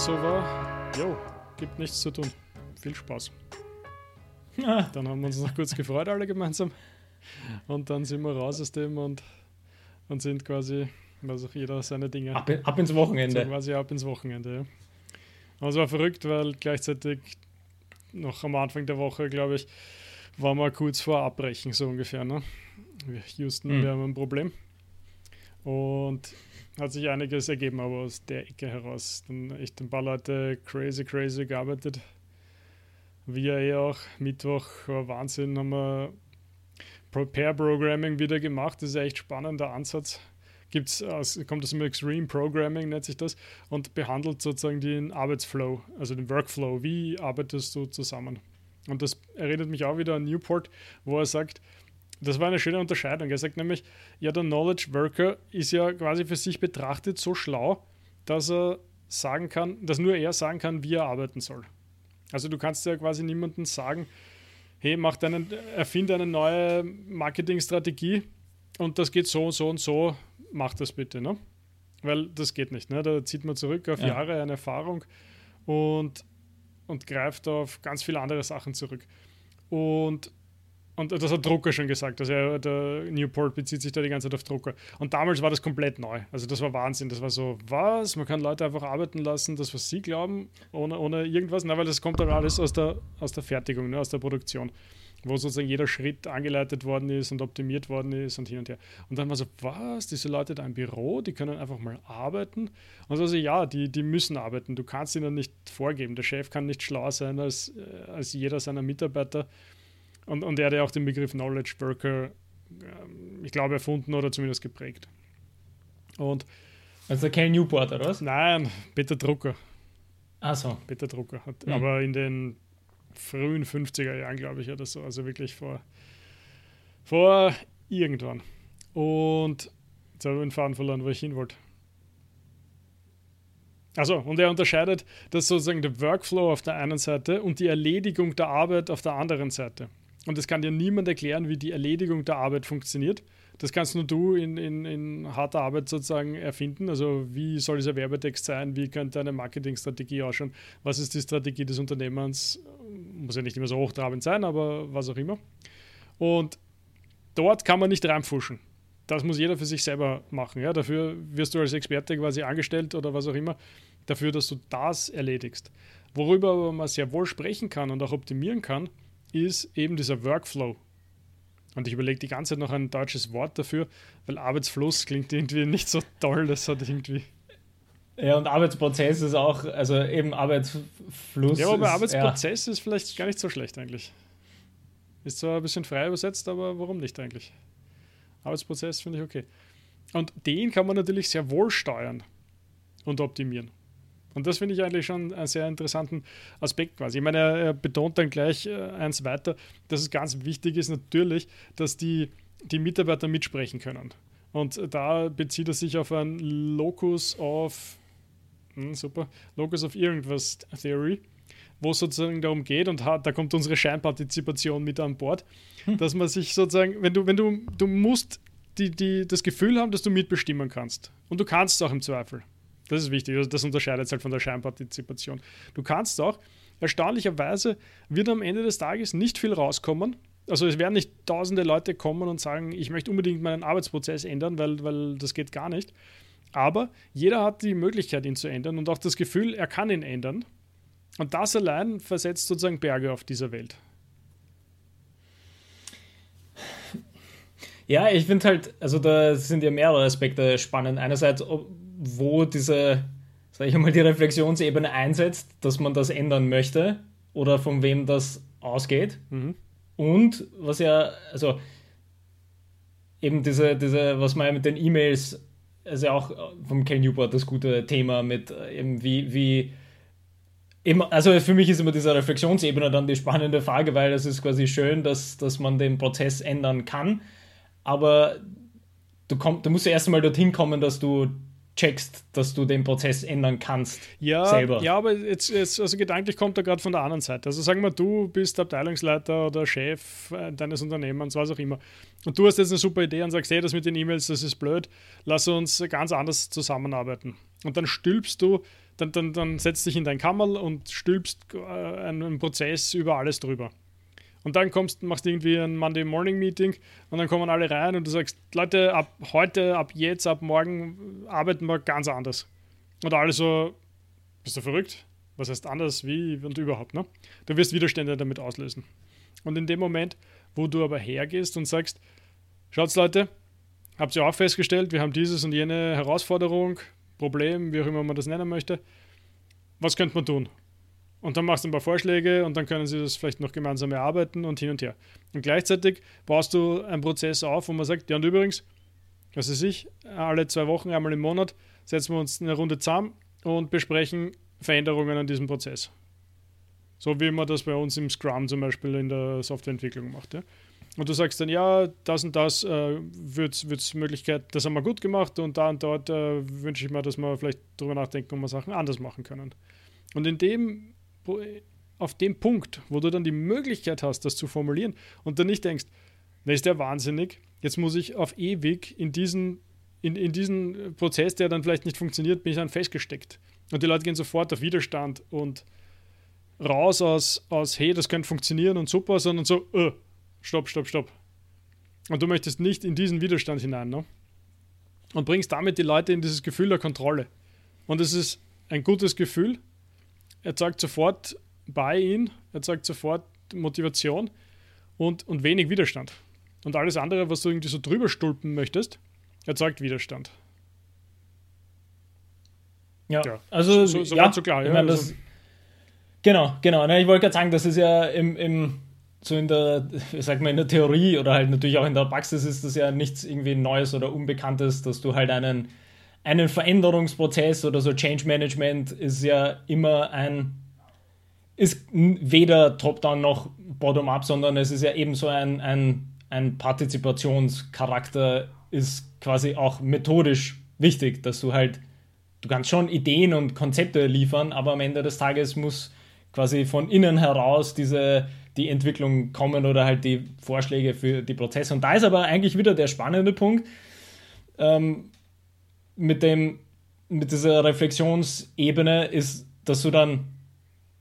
so war, jo, gibt nichts zu tun. Viel Spaß. Dann haben wir uns noch kurz gefreut, alle gemeinsam. Und dann sind wir raus aus dem und, und sind quasi, also jeder seine Dinge. Ab, ab ins Wochenende. So quasi ab ins Wochenende, ja. Aber es war verrückt, weil gleichzeitig noch am Anfang der Woche, glaube ich, war mal kurz vor Abbrechen, so ungefähr. Ne? Houston, mhm. wir haben ein Problem. Und hat sich einiges ergeben, aber aus der Ecke heraus. Dann echt ein paar Leute crazy, crazy gearbeitet. Wir eh auch. Mittwoch war Wahnsinn, haben wir Prepare Programming wieder gemacht. Das ist echt spannender Ansatz. Gibt's aus, kommt aus dem Extreme Programming, nennt sich das, und behandelt sozusagen den Arbeitsflow, also den Workflow. Wie arbeitest du zusammen? Und das erinnert mich auch wieder an Newport, wo er sagt, das war eine schöne Unterscheidung. Er sagt nämlich, ja, der Knowledge Worker ist ja quasi für sich betrachtet so schlau, dass er sagen kann, dass nur er sagen kann, wie er arbeiten soll. Also du kannst ja quasi niemandem sagen, hey, mach deinen, erfinde eine neue Marketingstrategie und das geht so und so und so, mach das bitte, ne? Weil das geht nicht, ne? Da zieht man zurück auf ja. Jahre eine Erfahrung und, und greift auf ganz viele andere Sachen zurück. Und und das hat Drucker schon gesagt. Also der Newport bezieht sich da die ganze Zeit auf Drucker. Und damals war das komplett neu. Also das war Wahnsinn. Das war so, was? Man kann Leute einfach arbeiten lassen, das, was sie glauben, ohne, ohne irgendwas. Na, weil das kommt doch alles aus der, aus der Fertigung, ne, aus der Produktion. Wo sozusagen jeder Schritt angeleitet worden ist und optimiert worden ist und hin und her. Und dann war so, was? Diese Leute da im Büro, die können einfach mal arbeiten. Und also ja, die, die müssen arbeiten. Du kannst ihnen nicht vorgeben. Der Chef kann nicht schlauer sein als, äh, als jeder seiner Mitarbeiter. Und, und er hat ja auch den Begriff Knowledge Worker, ähm, ich glaube, erfunden oder zumindest geprägt. Und also kein Newport, oder was? Nein, Peter Drucker. Achso. Peter Drucker. Hat, mhm. Aber in den frühen 50er Jahren, glaube ich, oder so. Also wirklich vor, vor irgendwann. Und jetzt habe ich den Faden verloren, wo ich hin wollte. Also, und er unterscheidet das sozusagen der Workflow auf der einen Seite und die Erledigung der Arbeit auf der anderen Seite. Und das kann dir niemand erklären, wie die Erledigung der Arbeit funktioniert. Das kannst nur du in, in, in harter Arbeit sozusagen erfinden. Also wie soll dieser Werbetext sein? Wie könnte eine Marketingstrategie ausschauen? Was ist die Strategie des Unternehmens? Muss ja nicht immer so hochtrabend sein, aber was auch immer. Und dort kann man nicht reinfuschen. Das muss jeder für sich selber machen. Ja? Dafür wirst du als Experte quasi angestellt oder was auch immer, dafür, dass du das erledigst. Worüber man sehr wohl sprechen kann und auch optimieren kann, ist eben dieser Workflow. Und ich überlege die ganze Zeit noch ein deutsches Wort dafür, weil Arbeitsfluss klingt irgendwie nicht so toll, das hat irgendwie. Ja, und Arbeitsprozess ist auch, also eben Arbeitsfluss. Ja, aber ist, Arbeitsprozess ja. ist vielleicht gar nicht so schlecht eigentlich. Ist zwar ein bisschen frei übersetzt, aber warum nicht eigentlich? Arbeitsprozess finde ich okay. Und den kann man natürlich sehr wohl steuern und optimieren. Und das finde ich eigentlich schon einen sehr interessanten Aspekt quasi. Ich meine, er, er betont dann gleich äh, eins weiter, dass es ganz wichtig ist natürlich, dass die, die Mitarbeiter mitsprechen können. Und da bezieht er sich auf ein Locus of, hm, super, Locus of irgendwas Theory, wo es sozusagen darum geht, und da kommt unsere Scheinpartizipation mit an Bord, hm. dass man sich sozusagen, wenn du, wenn du, du musst die, die, das Gefühl haben, dass du mitbestimmen kannst. Und du kannst es auch im Zweifel. Das ist wichtig. Also das unterscheidet es halt von der Scheinpartizipation. Du kannst auch, erstaunlicherweise wird am Ende des Tages nicht viel rauskommen. Also es werden nicht tausende Leute kommen und sagen, ich möchte unbedingt meinen Arbeitsprozess ändern, weil, weil das geht gar nicht. Aber jeder hat die Möglichkeit, ihn zu ändern und auch das Gefühl, er kann ihn ändern. Und das allein versetzt sozusagen Berge auf dieser Welt. Ja, ich finde halt, also da sind ja mehrere Aspekte spannend. Einerseits, wo diese, sag ich mal, die Reflexionsebene einsetzt, dass man das ändern möchte oder von wem das ausgeht. Mhm. Und was ja, also eben diese, diese, was man ja mit den E-Mails, also auch vom Ken Newport das gute Thema mit äh, eben wie, wie Immer, also für mich ist immer diese Reflexionsebene dann die spannende Frage, weil es ist quasi schön, dass, dass man den Prozess ändern kann, aber du, komm, du musst ja erst einmal dorthin kommen, dass du checkst, dass du den Prozess ändern kannst ja, selber. Ja, aber jetzt, jetzt also gedanklich kommt er gerade von der anderen Seite. Also sagen wir, du bist Abteilungsleiter oder Chef äh, deines Unternehmens, was auch immer. Und du hast jetzt eine super Idee und sagst, hey, das mit den E-Mails, das ist blöd, lass uns ganz anders zusammenarbeiten. Und dann stülpst du dann, dann, dann setzt dich in dein Kammerl und stülpst äh, einen Prozess über alles drüber. Und dann kommst, machst du irgendwie ein Monday Morning Meeting und dann kommen alle rein und du sagst, Leute, ab heute, ab jetzt, ab morgen arbeiten wir ganz anders. Und alle so, bist du verrückt? Was heißt anders, wie und überhaupt, ne? Du wirst Widerstände damit auslösen. Und in dem Moment, wo du aber hergehst und sagst, schaut's Leute, habt ihr auch festgestellt, wir haben dieses und jene Herausforderung, Problem, wie auch immer man das nennen möchte. Was könnte man tun? Und dann machst du ein paar Vorschläge und dann können sie das vielleicht noch gemeinsam erarbeiten und hin und her. Und gleichzeitig baust du einen Prozess auf, wo man sagt, ja und übrigens, was weiß ich, alle zwei Wochen, einmal im Monat setzen wir uns eine Runde zusammen und besprechen Veränderungen an diesem Prozess. So wie man das bei uns im Scrum zum Beispiel in der Softwareentwicklung macht. Ja? Und du sagst dann, ja, das und das äh, wird es Möglichkeit, das haben wir gut gemacht und da und dort äh, wünsche ich mir, dass wir vielleicht darüber nachdenken, ob wir Sachen anders machen können. Und in dem, auf dem Punkt, wo du dann die Möglichkeit hast, das zu formulieren und dann nicht denkst, na ist der wahnsinnig, jetzt muss ich auf ewig in diesen, in, in diesen Prozess, der dann vielleicht nicht funktioniert, bin ich dann festgesteckt. Und die Leute gehen sofort auf Widerstand und raus aus, aus hey, das könnte funktionieren und super, sondern so, äh, stopp, stopp, stopp. Und du möchtest nicht in diesen Widerstand hinein, ne? Und bringst damit die Leute in dieses Gefühl der Kontrolle. Und es ist ein gutes Gefühl. Er zeigt sofort Buy-in, er zeigt sofort Motivation und, und wenig Widerstand. Und alles andere, was du irgendwie so drüber stulpen möchtest, erzeugt Widerstand. Ja, ja. also so, so ja, so klar. Ja, ich meine, das, also. Genau, genau. Ich wollte gerade sagen, das ist ja im, im so in der, ich sag mal, in der Theorie oder halt natürlich auch in der Praxis ist das ja nichts irgendwie Neues oder Unbekanntes, dass du halt einen, einen Veränderungsprozess oder so Change Management ist ja immer ein, ist weder top-down noch bottom-up, sondern es ist ja eben so ein, ein, ein Partizipationscharakter, ist quasi auch methodisch wichtig, dass du halt, du kannst schon Ideen und Konzepte liefern, aber am Ende des Tages muss quasi von innen heraus diese die Entwicklung kommen oder halt die Vorschläge für die Prozesse. Und da ist aber eigentlich wieder der spannende Punkt ähm, mit, dem, mit dieser Reflexionsebene ist, dass du dann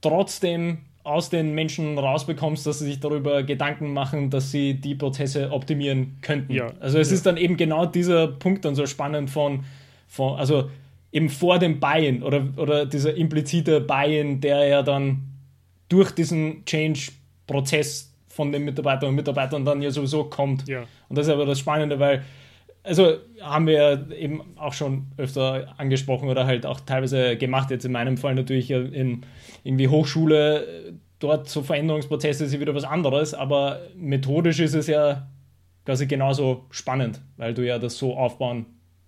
trotzdem aus den Menschen rausbekommst, dass sie sich darüber Gedanken machen, dass sie die Prozesse optimieren könnten. Ja, also es ja. ist dann eben genau dieser Punkt dann so spannend von, von also eben vor dem Buy-in oder, oder dieser implizite Buy-in, der ja dann durch diesen Change Prozess von den Mitarbeitern und Mitarbeitern dann ja sowieso kommt. Ja. Und das ist aber das Spannende, weil, also haben wir eben auch schon öfter angesprochen oder halt auch teilweise gemacht, jetzt in meinem Fall natürlich in irgendwie Hochschule, dort so Veränderungsprozesse ist ja wieder was anderes, aber methodisch ist es ja quasi genauso spannend, weil du ja das so aufbauen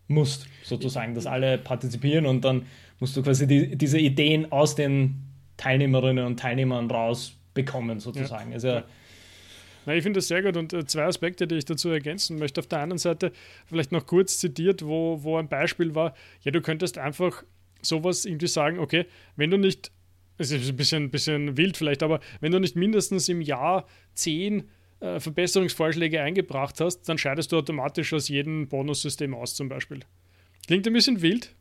musst, sozusagen, dass alle partizipieren und dann musst du quasi die, diese Ideen aus den Teilnehmerinnen und Teilnehmern raus bekommen, sozusagen. Ja. Also, Na, ich finde das sehr gut und äh, zwei Aspekte, die ich dazu ergänzen möchte. Auf der einen Seite vielleicht noch kurz zitiert, wo, wo ein Beispiel war, ja, du könntest einfach sowas irgendwie sagen, okay, wenn du nicht, es ist ein bisschen, bisschen wild vielleicht, aber wenn du nicht mindestens im Jahr zehn äh, Verbesserungsvorschläge eingebracht hast, dann scheidest du automatisch aus jedem Bonussystem aus zum Beispiel. Klingt ein bisschen wild,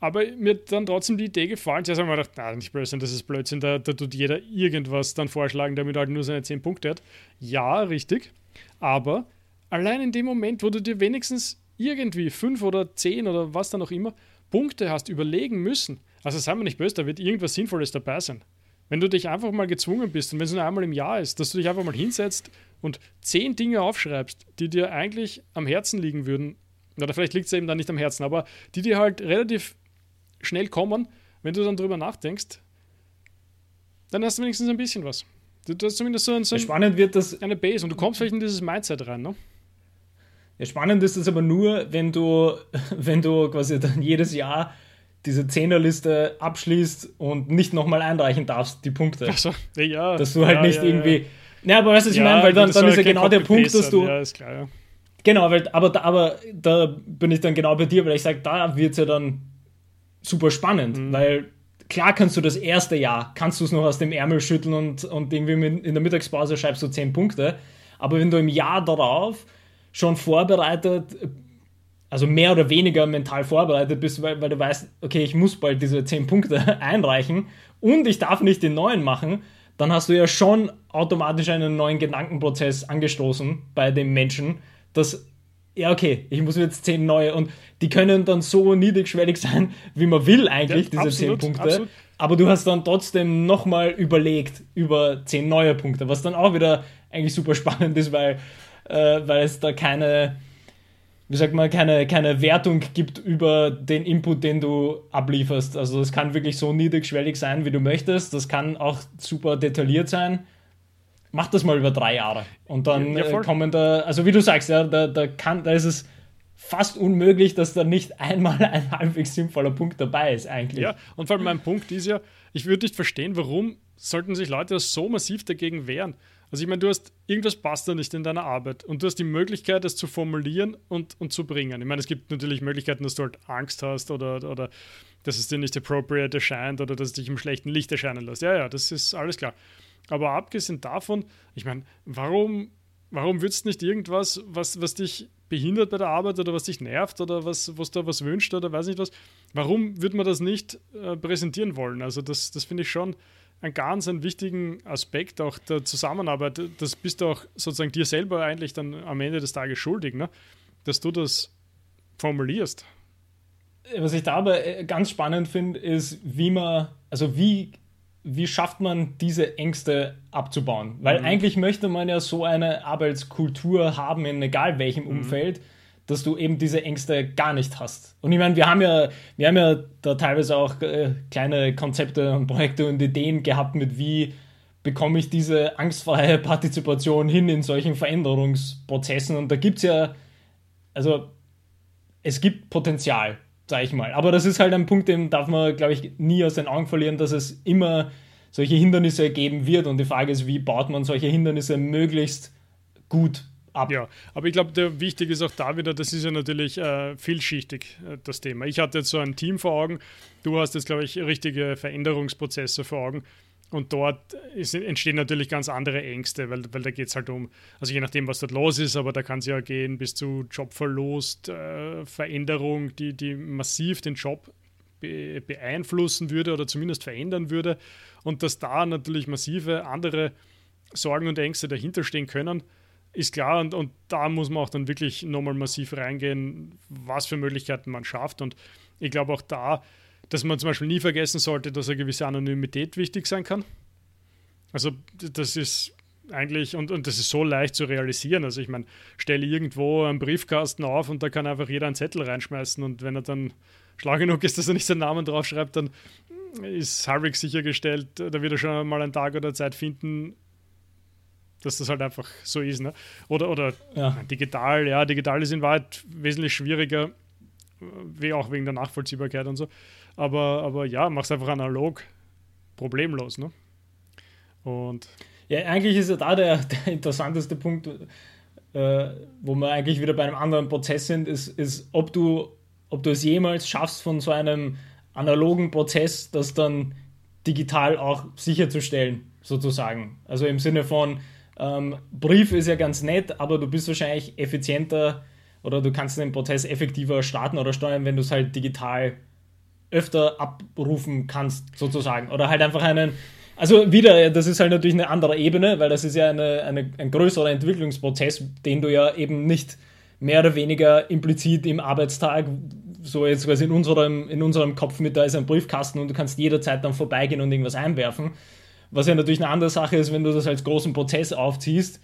aber mir hat dann trotzdem die Idee gefallen. Zuerst haben wir gedacht, na, nicht Blödsinn, das ist Blödsinn, da, da tut jeder irgendwas dann vorschlagen, damit halt nur seine 10 Punkte hat. Ja, richtig. Aber allein in dem Moment, wo du dir wenigstens irgendwie 5 oder 10 oder was dann auch immer Punkte hast überlegen müssen, also sei mal nicht böse, da wird irgendwas Sinnvolles dabei sein. Wenn du dich einfach mal gezwungen bist und wenn es nur einmal im Jahr ist, dass du dich einfach mal hinsetzt und 10 Dinge aufschreibst, die dir eigentlich am Herzen liegen würden, oder vielleicht liegt es eben dann nicht am Herzen, aber die dir halt relativ schnell kommen, wenn du dann drüber nachdenkst, dann hast du wenigstens ein bisschen was. Du, du hast zumindest so, ein, so spannend wird das, eine Base und du kommst vielleicht in dieses Mindset rein. Ne? Ja, spannend ist das aber nur, wenn du, wenn du quasi dann jedes Jahr diese Zehnerliste abschließt und nicht nochmal einreichen darfst, die Punkte. Ach so, ja. Dass du halt ja, nicht ja, irgendwie. Ja, aber weißt du, was ich meine? Weil dann, dann ist ja genau der Punkt, dass du. Ja, ist klar, ja. Genau, weil, aber, da, aber da bin ich dann genau bei dir, weil ich sage, da wird es ja dann super spannend, mhm. weil klar kannst du das erste Jahr, kannst du es noch aus dem Ärmel schütteln und, und irgendwie in der Mittagspause schreibst du 10 Punkte, aber wenn du im Jahr darauf schon vorbereitet also mehr oder weniger mental vorbereitet bist, weil, weil du weißt, okay, ich muss bald diese 10 Punkte einreichen und ich darf nicht den neuen machen, dann hast du ja schon automatisch einen neuen Gedankenprozess angestoßen bei dem Menschen, dass, ja, okay, ich muss jetzt 10 neue und die können dann so niedrigschwellig sein, wie man will eigentlich, ja, diese absolut, 10 Punkte. Absolut. Aber du hast dann trotzdem nochmal überlegt über 10 neue Punkte, was dann auch wieder eigentlich super spannend ist, weil, äh, weil es da keine wie sagt man, keine, keine Wertung gibt über den Input, den du ablieferst. Also es kann wirklich so niedrigschwellig sein, wie du möchtest. Das kann auch super detailliert sein. Mach das mal über drei Jahre. Und dann ja, äh, kommen da, also wie du sagst, ja, da, da, kann, da ist es fast unmöglich, dass da nicht einmal ein halbwegs sinnvoller Punkt dabei ist, eigentlich. Ja, und vor allem mein Punkt ist ja, ich würde nicht verstehen, warum sollten sich Leute so massiv dagegen wehren. Also ich meine, du hast, irgendwas passt da nicht in deiner Arbeit und du hast die Möglichkeit, das zu formulieren und, und zu bringen. Ich meine, es gibt natürlich Möglichkeiten, dass du halt Angst hast oder, oder dass es dir nicht appropriate erscheint oder dass es dich im schlechten Licht erscheinen lässt. Ja, ja, das ist alles klar. Aber abgesehen davon, ich meine, warum, warum würdest du nicht irgendwas, was, was dich behindert bei der Arbeit oder was dich nervt oder was, was da was wünscht oder weiß nicht was, warum würde man das nicht äh, präsentieren wollen? Also das, das finde ich schon einen ganz einen wichtigen Aspekt auch der Zusammenarbeit. Das bist du auch sozusagen dir selber eigentlich dann am Ende des Tages schuldig, ne? dass du das formulierst. Was ich da aber äh, ganz spannend finde, ist, wie man, also wie, wie schafft man diese Ängste abzubauen? Weil mhm. eigentlich möchte man ja so eine Arbeitskultur haben, in egal welchem mhm. Umfeld, dass du eben diese Ängste gar nicht hast. Und ich meine, wir haben ja, wir haben ja da teilweise auch äh, kleine Konzepte und Projekte und Ideen gehabt mit wie bekomme ich diese angstfreie Partizipation hin in solchen Veränderungsprozessen. Und da gibt es ja, also es gibt Potenzial, sage ich mal. Aber das ist halt ein Punkt, den darf man, glaube ich, nie aus den Augen verlieren, dass es immer solche Hindernisse geben wird. Und die Frage ist, wie baut man solche Hindernisse möglichst gut ab. Ja, aber ich glaube, wichtig ist auch da wieder, das ist ja natürlich äh, vielschichtig, äh, das Thema. Ich hatte jetzt so ein Team vor Augen, du hast jetzt, glaube ich, richtige Veränderungsprozesse vor Augen. Und dort ist, entstehen natürlich ganz andere Ängste, weil, weil da geht es halt um, also je nachdem, was dort los ist, aber da kann es ja gehen bis zu Jobverlust, äh, Veränderung, die, die massiv den Job be beeinflussen würde oder zumindest verändern würde. Und dass da natürlich massive andere Sorgen und Ängste dahinter stehen können ist klar und, und da muss man auch dann wirklich nochmal massiv reingehen, was für Möglichkeiten man schafft. Und ich glaube auch da, dass man zum Beispiel nie vergessen sollte, dass eine gewisse Anonymität wichtig sein kann. Also das ist eigentlich, und, und das ist so leicht zu realisieren. Also ich meine, stelle irgendwo einen Briefkasten auf und da kann einfach jeder einen Zettel reinschmeißen und wenn er dann schlau genug ist, dass er nicht seinen Namen draufschreibt, dann ist halbwegs sichergestellt, da wird er schon mal einen Tag oder Zeit finden, dass das halt einfach so ist. Ne? Oder, oder ja. digital, ja, digital ist in Wahrheit wesentlich schwieriger, wie auch wegen der Nachvollziehbarkeit und so. Aber, aber ja, mach's einfach analog, problemlos. Ne? Und ja, eigentlich ist ja da der, der interessanteste Punkt, äh, wo wir eigentlich wieder bei einem anderen Prozess sind, ist, ist ob, du, ob du es jemals schaffst, von so einem analogen Prozess das dann digital auch sicherzustellen, sozusagen. Also im Sinne von, ähm, Brief ist ja ganz nett, aber du bist wahrscheinlich effizienter oder du kannst den Prozess effektiver starten oder steuern, wenn du es halt digital öfter abrufen kannst, sozusagen. Oder halt einfach einen. Also wieder, das ist halt natürlich eine andere Ebene, weil das ist ja eine, eine, ein größerer Entwicklungsprozess, den du ja eben nicht mehr oder weniger implizit im Arbeitstag, so jetzt quasi in unserem, in unserem Kopf mit, da ist ein Briefkasten und du kannst jederzeit dann vorbeigehen und irgendwas einwerfen, was ja natürlich eine andere Sache ist, wenn du das als großen Prozess aufziehst,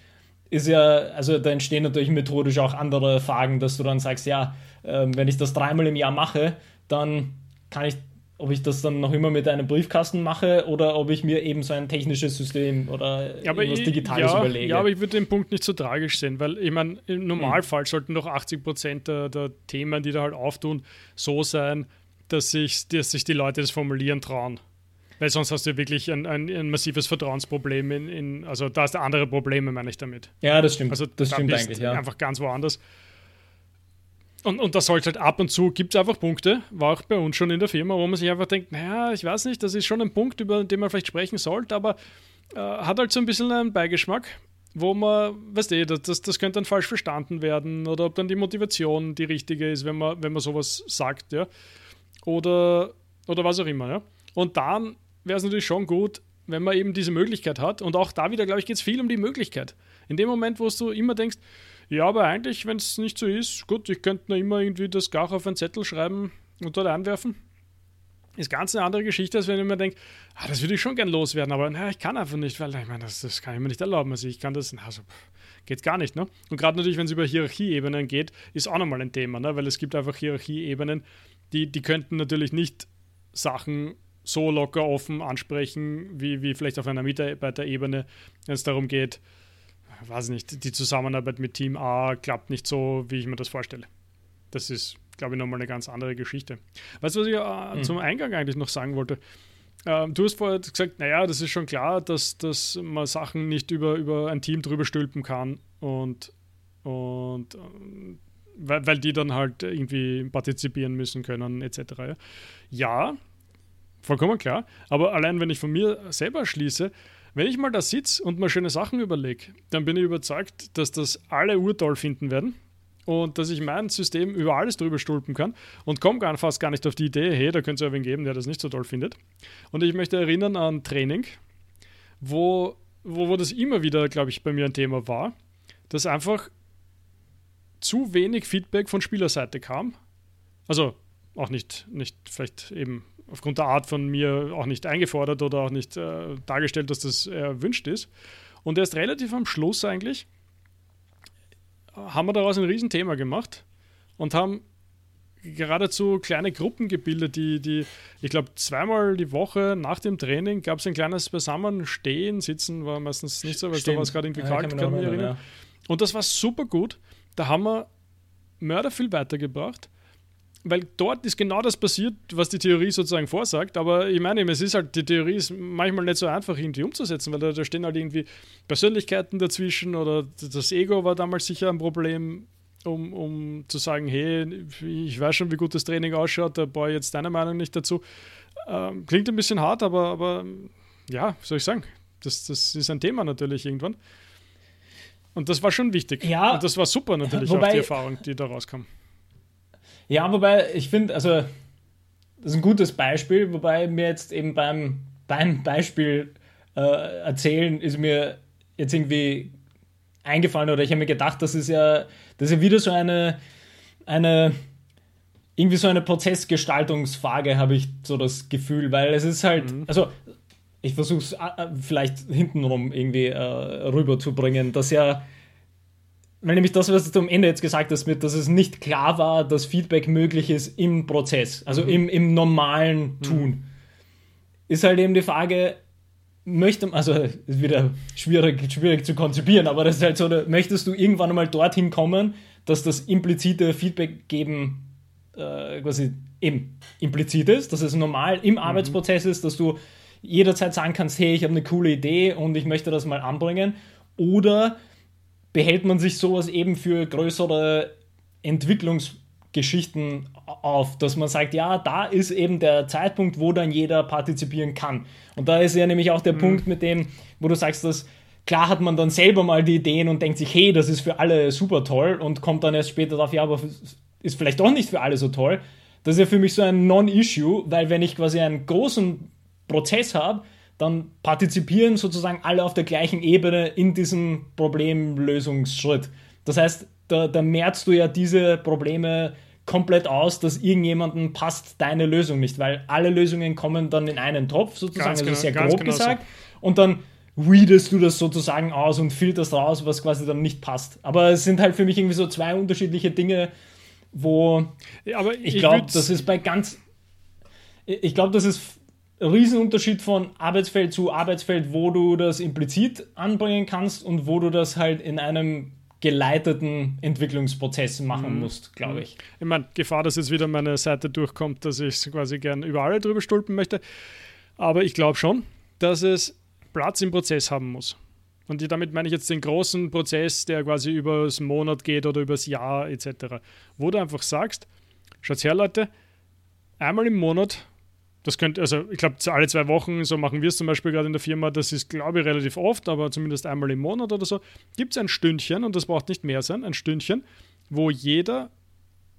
ist ja, also da entstehen natürlich methodisch auch andere Fragen, dass du dann sagst, ja, äh, wenn ich das dreimal im Jahr mache, dann kann ich, ob ich das dann noch immer mit einem Briefkasten mache oder ob ich mir eben so ein technisches System oder ja, irgendwas Digitales ja, überlege. Ja, aber ich würde den Punkt nicht so tragisch sehen, weil ich meine, im Normalfall hm. sollten doch 80 Prozent der, der, Themen, die da halt auftun, so sein, dass sich, dass sich die Leute das formulieren trauen. Weil sonst hast du wirklich ein, ein, ein massives Vertrauensproblem in, in, also da hast du andere Probleme, meine ich damit. Ja, das stimmt. Also das stimmt eigentlich, ja. Einfach ganz woanders. Und, und das sollte halt ab und zu, gibt es einfach Punkte, war auch bei uns schon in der Firma, wo man sich einfach denkt, naja, ich weiß nicht, das ist schon ein Punkt, über den man vielleicht sprechen sollte, aber äh, hat halt so ein bisschen einen Beigeschmack, wo man, weißt du, das, das könnte dann falsch verstanden werden oder ob dann die Motivation die richtige ist, wenn man, wenn man sowas sagt, ja. Oder, oder was auch immer, ja. Und dann wäre es natürlich schon gut, wenn man eben diese Möglichkeit hat. Und auch da wieder, glaube ich, geht es viel um die Möglichkeit. In dem Moment, wo du immer denkst, ja, aber eigentlich, wenn es nicht so ist, gut, ich könnte nur immer irgendwie das gar auf einen Zettel schreiben und dort einwerfen. Ist ganz eine andere Geschichte, als wenn ich mir denke, ah, das würde ich schon gern loswerden, aber naja, ich kann einfach nicht, weil ich meine, das, das kann ich mir nicht erlauben. Also ich kann das, also geht gar nicht, ne? Und gerade natürlich, wenn es über Hierarchieebenen geht, ist auch nochmal ein Thema, ne? Weil es gibt einfach Hierarchieebenen, die, die könnten natürlich nicht Sachen so locker offen ansprechen, wie, wie vielleicht auf einer Mitarbeiterebene, wenn es darum geht, weiß nicht, die Zusammenarbeit mit Team A klappt nicht so, wie ich mir das vorstelle. Das ist glaube ich, nochmal eine ganz andere Geschichte. Weißt du, was ich äh, mhm. zum Eingang eigentlich noch sagen wollte? Ähm, du hast vorher gesagt, naja, das ist schon klar, dass, dass man Sachen nicht über, über ein Team drüber stülpen kann und, und ähm, weil, weil die dann halt irgendwie partizipieren müssen können, etc. Ja, ja vollkommen klar. Aber allein wenn ich von mir selber schließe, wenn ich mal da sitze und mal schöne Sachen überlege, dann bin ich überzeugt, dass das alle urtoll finden werden und dass ich mein System über alles drüber stülpen kann und komme gar, fast gar nicht auf die Idee, hey, da könnte es ja wen geben, der das nicht so toll findet. Und ich möchte erinnern an Training, wo, wo, wo das immer wieder, glaube ich, bei mir ein Thema war, dass einfach zu wenig Feedback von Spielerseite kam. Also auch nicht, nicht vielleicht eben aufgrund der Art von mir auch nicht eingefordert oder auch nicht äh, dargestellt, dass das erwünscht ist. Und erst relativ am Schluss eigentlich haben wir daraus ein Riesenthema gemacht und haben geradezu kleine Gruppen gebildet, die, die ich glaube, zweimal die Woche nach dem Training gab es ein kleines Beisammenstehen, Sitzen war meistens nicht so, weil Stimmt. da war es gerade irgendwie ja, kalt, kann, kann mich erinnern. Ja. Und das war super gut. Da haben wir Mörder viel weitergebracht weil dort ist genau das passiert, was die Theorie sozusagen vorsagt. Aber ich meine, es ist halt, die Theorie ist manchmal nicht so einfach irgendwie umzusetzen, weil da, da stehen halt irgendwie Persönlichkeiten dazwischen oder das Ego war damals sicher ein Problem, um, um zu sagen, hey, ich weiß schon, wie gut das Training ausschaut, da brauche ich jetzt deine Meinung nicht dazu. Ähm, klingt ein bisschen hart, aber, aber ja, soll ich sagen, das, das ist ein Thema natürlich irgendwann. Und das war schon wichtig. Ja. Und das war super natürlich wobei, auch die Erfahrung, die da rauskam. Ja, wobei ich finde, also das ist ein gutes Beispiel, wobei mir jetzt eben beim, beim Beispiel äh, erzählen ist mir jetzt irgendwie eingefallen oder ich habe mir gedacht, das ist ja, das ist ja wieder so eine, eine irgendwie so eine Prozessgestaltungsfrage, habe ich so das Gefühl, weil es ist halt, mhm. also ich versuche es äh, vielleicht hintenrum irgendwie äh, rüberzubringen, dass ja weil nämlich das, was du am Ende jetzt gesagt hast, mit, dass es nicht klar war, dass Feedback möglich ist im Prozess, also mhm. im, im normalen mhm. Tun, mhm. ist halt eben die Frage, möchte, also ist wieder schwierig, schwierig zu konzipieren, aber das ist halt so, möchtest du irgendwann einmal dorthin kommen, dass das implizite Feedback geben äh, quasi eben implizit ist, dass es normal im mhm. Arbeitsprozess ist, dass du jederzeit sagen kannst, hey, ich habe eine coole Idee und ich möchte das mal anbringen, oder behält man sich sowas eben für größere Entwicklungsgeschichten auf, dass man sagt, ja, da ist eben der Zeitpunkt, wo dann jeder partizipieren kann. Und da ist ja nämlich auch der mhm. Punkt mit dem, wo du sagst, dass klar hat man dann selber mal die Ideen und denkt sich, hey, das ist für alle super toll und kommt dann erst später darauf, ja, aber ist vielleicht doch nicht für alle so toll. Das ist ja für mich so ein Non-Issue, weil wenn ich quasi einen großen Prozess habe, dann partizipieren sozusagen alle auf der gleichen Ebene in diesem Problemlösungsschritt. Das heißt, da, da merzt du ja diese Probleme komplett aus, dass irgendjemandem passt deine Lösung nicht, weil alle Lösungen kommen dann in einen Topf, sozusagen, ganz also genau, sehr grob genau gesagt, so. und dann weedest du das sozusagen aus und filterst raus, was quasi dann nicht passt. Aber es sind halt für mich irgendwie so zwei unterschiedliche Dinge, wo ja, ich, ich glaube, das ist bei ganz ich glaube, das ist Riesenunterschied von Arbeitsfeld zu Arbeitsfeld, wo du das implizit anbringen kannst und wo du das halt in einem geleiteten Entwicklungsprozess machen mhm. musst, glaube ich. Ich meine, Gefahr, dass jetzt wieder meine Seite durchkommt, dass ich quasi gerne über alle drüber stulpen möchte. Aber ich glaube schon, dass es Platz im Prozess haben muss. Und damit meine ich jetzt den großen Prozess, der quasi über das Monat geht oder über das Jahr etc. Wo du einfach sagst, schaut her Leute, einmal im Monat Das könnte, also ich glaube, alle zwei Wochen, so machen wir es zum Beispiel gerade in der Firma, das ist, glaube ich, relativ oft, aber zumindest einmal im Monat oder so, gibt es ein Stündchen, und das braucht nicht mehr sein, ein Stündchen, wo jeder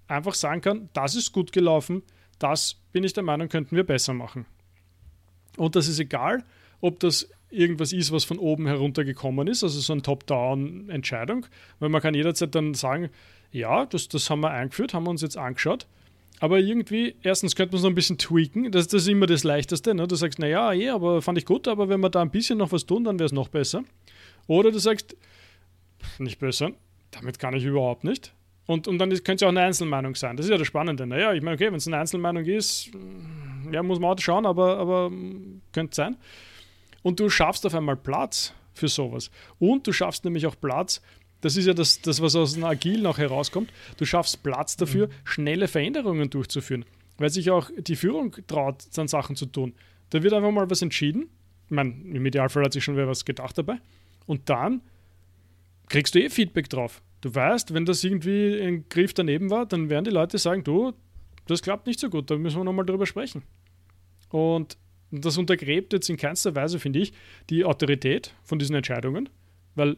einfach sagen kann, das ist gut gelaufen, das bin ich der Meinung, könnten wir besser machen. Und das ist egal, ob das irgendwas ist, was von oben heruntergekommen ist, also so eine Top-Down-Entscheidung, weil man kann jederzeit dann sagen, ja, das, das haben wir eingeführt, haben wir uns jetzt angeschaut, aber irgendwie, erstens könnte man es noch ein bisschen tweaken, das, das ist immer das Leichteste, ne? du sagst, naja, eh, aber fand ich gut, aber wenn wir da ein bisschen noch was tun, dann wäre es noch besser. Oder du sagst, nicht besser, damit kann ich überhaupt nicht. Und, und dann könnte es ja auch eine Einzelmeinung sein. Das ist ja das Spannende. Naja, ich meine, okay, wenn es eine Einzelmeinung ist, ja, muss man auch schauen, aber, aber könnte sein. Und du schaffst auf einmal Platz für sowas. Und du schaffst nämlich auch Platz, das ist ja das, das was aus einem Agil noch herauskommt, du schaffst Platz dafür, mhm. schnelle Veränderungen durchzuführen. Weil sich auch die Führung traut, dann Sachen zu tun. Da wird einfach mal was entschieden. Ich meine, im Idealfall hat sich schon wer was gedacht dabei. Und dann kriegst du eh Feedback drauf. Du weißt, wenn das irgendwie ein Griff daneben war, dann werden die Leute sagen, du, das klappt nicht so gut, da müssen wir nochmal drüber sprechen. Und das untergräbt jetzt in keinster Weise, finde ich, die Autorität von diesen Entscheidungen, weil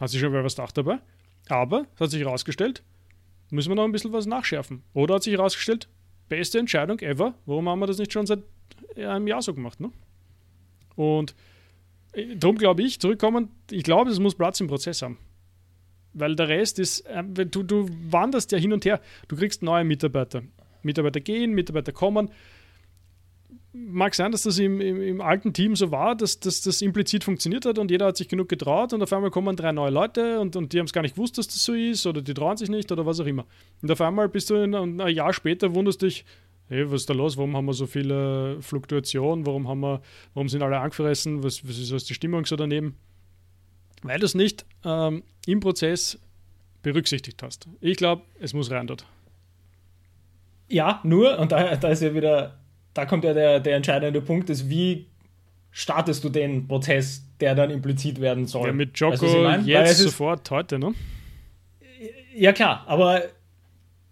hat sich schon wer was gedacht dabei. Aber es hat sich herausgestellt, müssen wir noch ein bisschen was nachschärfen. Oder hat sich herausgestellt, beste Entscheidung ever, warum haben wir das nicht schon seit einem Jahr so gemacht? Ne? Und äh, darum glaube ich, zurückkommen, ich glaube, es muss Platz im Prozess haben. Weil der Rest ist, äh, du, du wanderst ja hin und her, du kriegst neue Mitarbeiter. Mitarbeiter gehen, Mitarbeiter kommen mag sein, dass das im, im, im, alten Team so war, dass, dass das implizit funktioniert hat und jeder hat sich genug getraut und auf einmal kommen drei neue Leute und, und die haben es gar nicht gewusst, dass das so ist oder die trauen sich nicht oder was auch immer. Und auf einmal bist du in, ein Jahr später, wunderst dich, hey, was ist da los? Warum haben wir so viele Fluktuationen? Warum, haben wir, warum sind alle angefressen? Was, was ist die Stimmung so daneben? Weil du es nicht ähm, im Prozess berücksichtigt hast. Ich glaube, es muss rein dort. Ja, nur, und da, da ist ja wieder da kommt ja der, der entscheidende Punkt, ist, wie startest du den Prozess, der dann implizit werden soll? Ja, mit Joko du, jetzt sofort heute, ne? Ja, klar, aber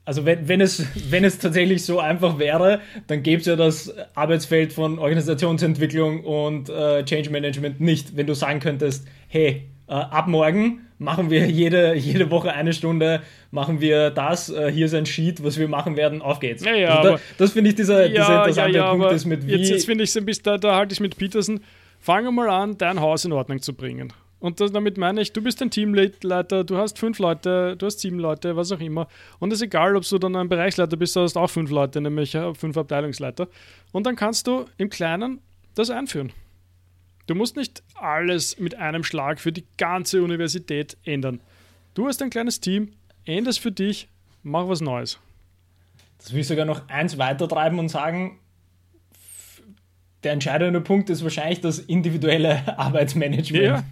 also wenn, wenn, es, wenn es tatsächlich so einfach wäre, dann gäbe es ja das Arbeitsfeld von Organisationsentwicklung und äh, Change Management nicht, wenn du sagen könntest, hey, äh, ab morgen machen wir jede, jede Woche eine Stunde, machen wir das, äh, hier ist ein Sheet, was wir machen werden, auf geht's. Ja, ja, also da, das finde ich dieser, ja, dieser interessante ja, Punkt ist mit wie... Jetzt, jetzt finde ich es ein bisschen, da, da halte ich mit Peterson, fange mal an, dein Haus in Ordnung zu bringen. Und das, damit meine ich, du bist ein Teamleiter, du hast fünf Leute, du hast sieben Leute, was auch immer. Und es ist egal, ob du dann ein Bereichsleiter bist, du hast auch fünf Leute, nämlich äh, fünf Abteilungsleiter. Und dann kannst du im Kleinen das einführen. Du musst nicht alles mit einem Schlag für die ganze Universität ändern. Du hast ein kleines Team, änderst für dich, mach was Neues. Das will ich sogar noch eins weitertreiben und sagen, der entscheidende Punkt ist wahrscheinlich das individuelle Arbeitsmanagement ja.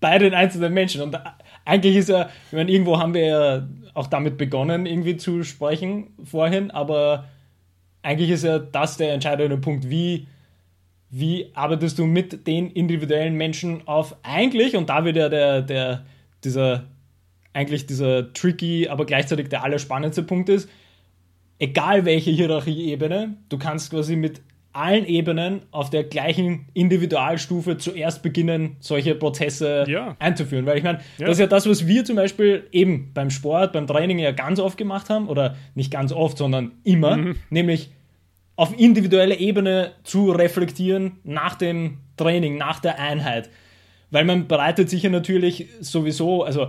bei den einzelnen Menschen. Und eigentlich ist ja, ich meine, irgendwo haben wir ja auch damit begonnen, irgendwie zu sprechen vorhin, aber eigentlich ist ja das der entscheidende Punkt. Wie wie arbeitest du mit den individuellen Menschen auf eigentlich, und da wird ja der, der, dieser, eigentlich dieser tricky, aber gleichzeitig der allerspannendste Punkt ist, egal welche Hierarchieebene, du kannst quasi mit allen Ebenen auf der gleichen Individualstufe zuerst beginnen, solche Prozesse ja. einzuführen. Weil ich meine, ja. das ist ja das, was wir zum Beispiel eben beim Sport, beim Training ja ganz oft gemacht haben, oder nicht ganz oft, sondern immer, mhm. nämlich auf individueller Ebene zu reflektieren nach dem Training, nach der Einheit. Weil man bereitet sich ja natürlich sowieso, also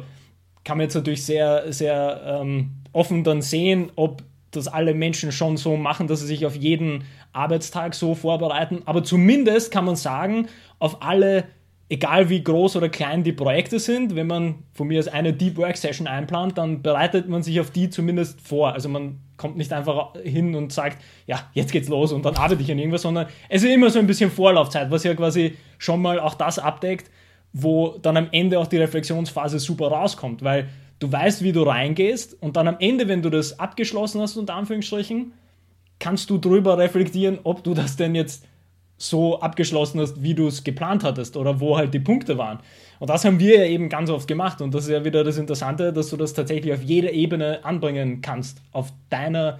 kann man jetzt natürlich sehr, sehr ähm, offen dann sehen, ob das alle Menschen schon so machen, dass sie sich auf jeden Arbeitstag so vorbereiten. Aber zumindest kann man sagen, auf alle egal wie groß oder klein die Projekte sind, wenn man von mir aus eine Deep Work Session einplant, dann bereitet man sich auf die zumindest vor. Also man kommt nicht einfach hin und sagt, ja, jetzt geht's los und dann arbeite ich an irgendwas, sondern es ist immer so ein bisschen Vorlaufzeit, was ja quasi schon mal auch das abdeckt, wo dann am Ende auch die Reflexionsphase super rauskommt, weil du weißt, wie du reingehst und dann am Ende, wenn du das abgeschlossen hast, unter Anführungsstrichen, kannst du drüber reflektieren, ob du das denn jetzt so abgeschlossen hast, wie du es geplant hattest oder wo halt die Punkte waren. Und das haben wir ja eben ganz oft gemacht und das ist ja wieder das Interessante, dass du das tatsächlich auf jeder Ebene anbringen kannst, auf deiner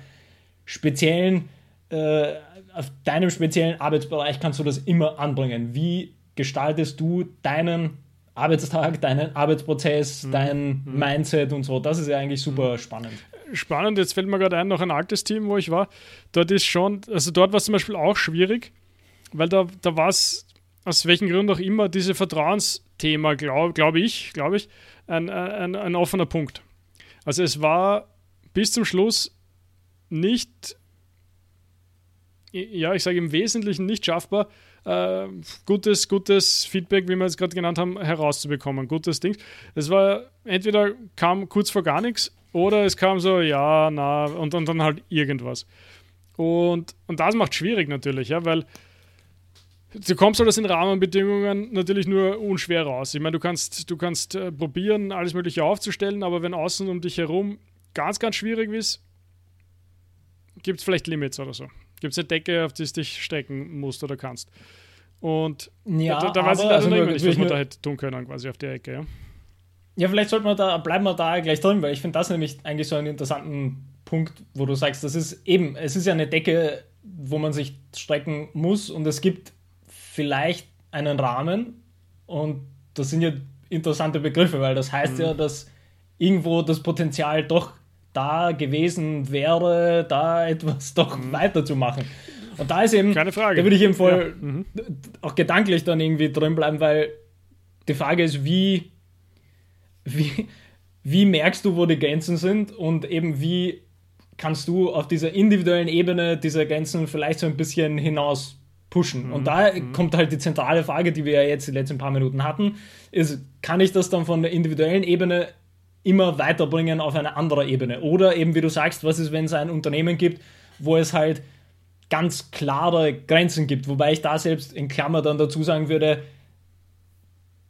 speziellen äh, auf deinem speziellen Arbeitsbereich kannst du das immer anbringen. Wie gestaltest du deinen Arbeitstag, deinen Arbeitsprozess, mhm. dein mhm. Mindset und so? Das ist ja eigentlich super mhm. spannend. Spannend, jetzt fällt mir gerade ein, noch ein altes Team, wo ich war. Dort ist schon, also dort war es zum Beispiel auch schwierig, weil da, da war es, aus welchen Gründen auch immer, diese Vertrauensthema, glaube glaub ich, glaube ich, ein, ein, ein offener Punkt. Also es war bis zum Schluss nicht, ja, ich sage im Wesentlichen nicht schaffbar, äh, gutes, gutes Feedback, wie wir es gerade genannt haben, herauszubekommen. Gutes Ding. Es war entweder kam kurz vor gar nichts oder es kam so, ja, na, und, und dann halt irgendwas. Und, und das macht schwierig natürlich, ja, weil du kommst halt aus den Rahmenbedingungen natürlich nur unschwer raus. Ich meine, du kannst, du kannst äh, probieren, alles Mögliche aufzustellen, aber wenn außen um dich herum ganz, ganz schwierig ist, gibt es vielleicht Limits oder so. Gibt es eine Decke, auf die du dich strecken musst oder kannst. Und ja, da, da weiß ich leider also nicht, was wir da hätte tun können, quasi auf der Ecke. Ja, ja vielleicht sollte man da, bleiben wir da gleich drin, weil ich finde das nämlich eigentlich so einen interessanten Punkt, wo du sagst, das ist eben, es ist ja eine Decke, wo man sich strecken muss und es gibt vielleicht einen Rahmen und das sind ja interessante Begriffe, weil das heißt mhm. ja, dass irgendwo das Potenzial doch da gewesen wäre, da etwas doch mhm. weiterzumachen. Und da ist eben, Keine Frage. da würde ich eben voll ja. mhm. auch gedanklich dann irgendwie drin bleiben, weil die Frage ist, wie, wie, wie merkst du, wo die Grenzen sind und eben wie kannst du auf dieser individuellen Ebene diese Grenzen vielleicht so ein bisschen hinaus pushen. Mhm. Und da mhm. kommt halt die zentrale Frage, die wir ja jetzt die letzten paar Minuten hatten, ist, kann ich das dann von der individuellen Ebene immer weiterbringen auf eine andere Ebene? Oder eben, wie du sagst, was ist, wenn es ein Unternehmen gibt, wo es halt ganz klare Grenzen gibt, wobei ich da selbst in Klammer dann dazu sagen würde,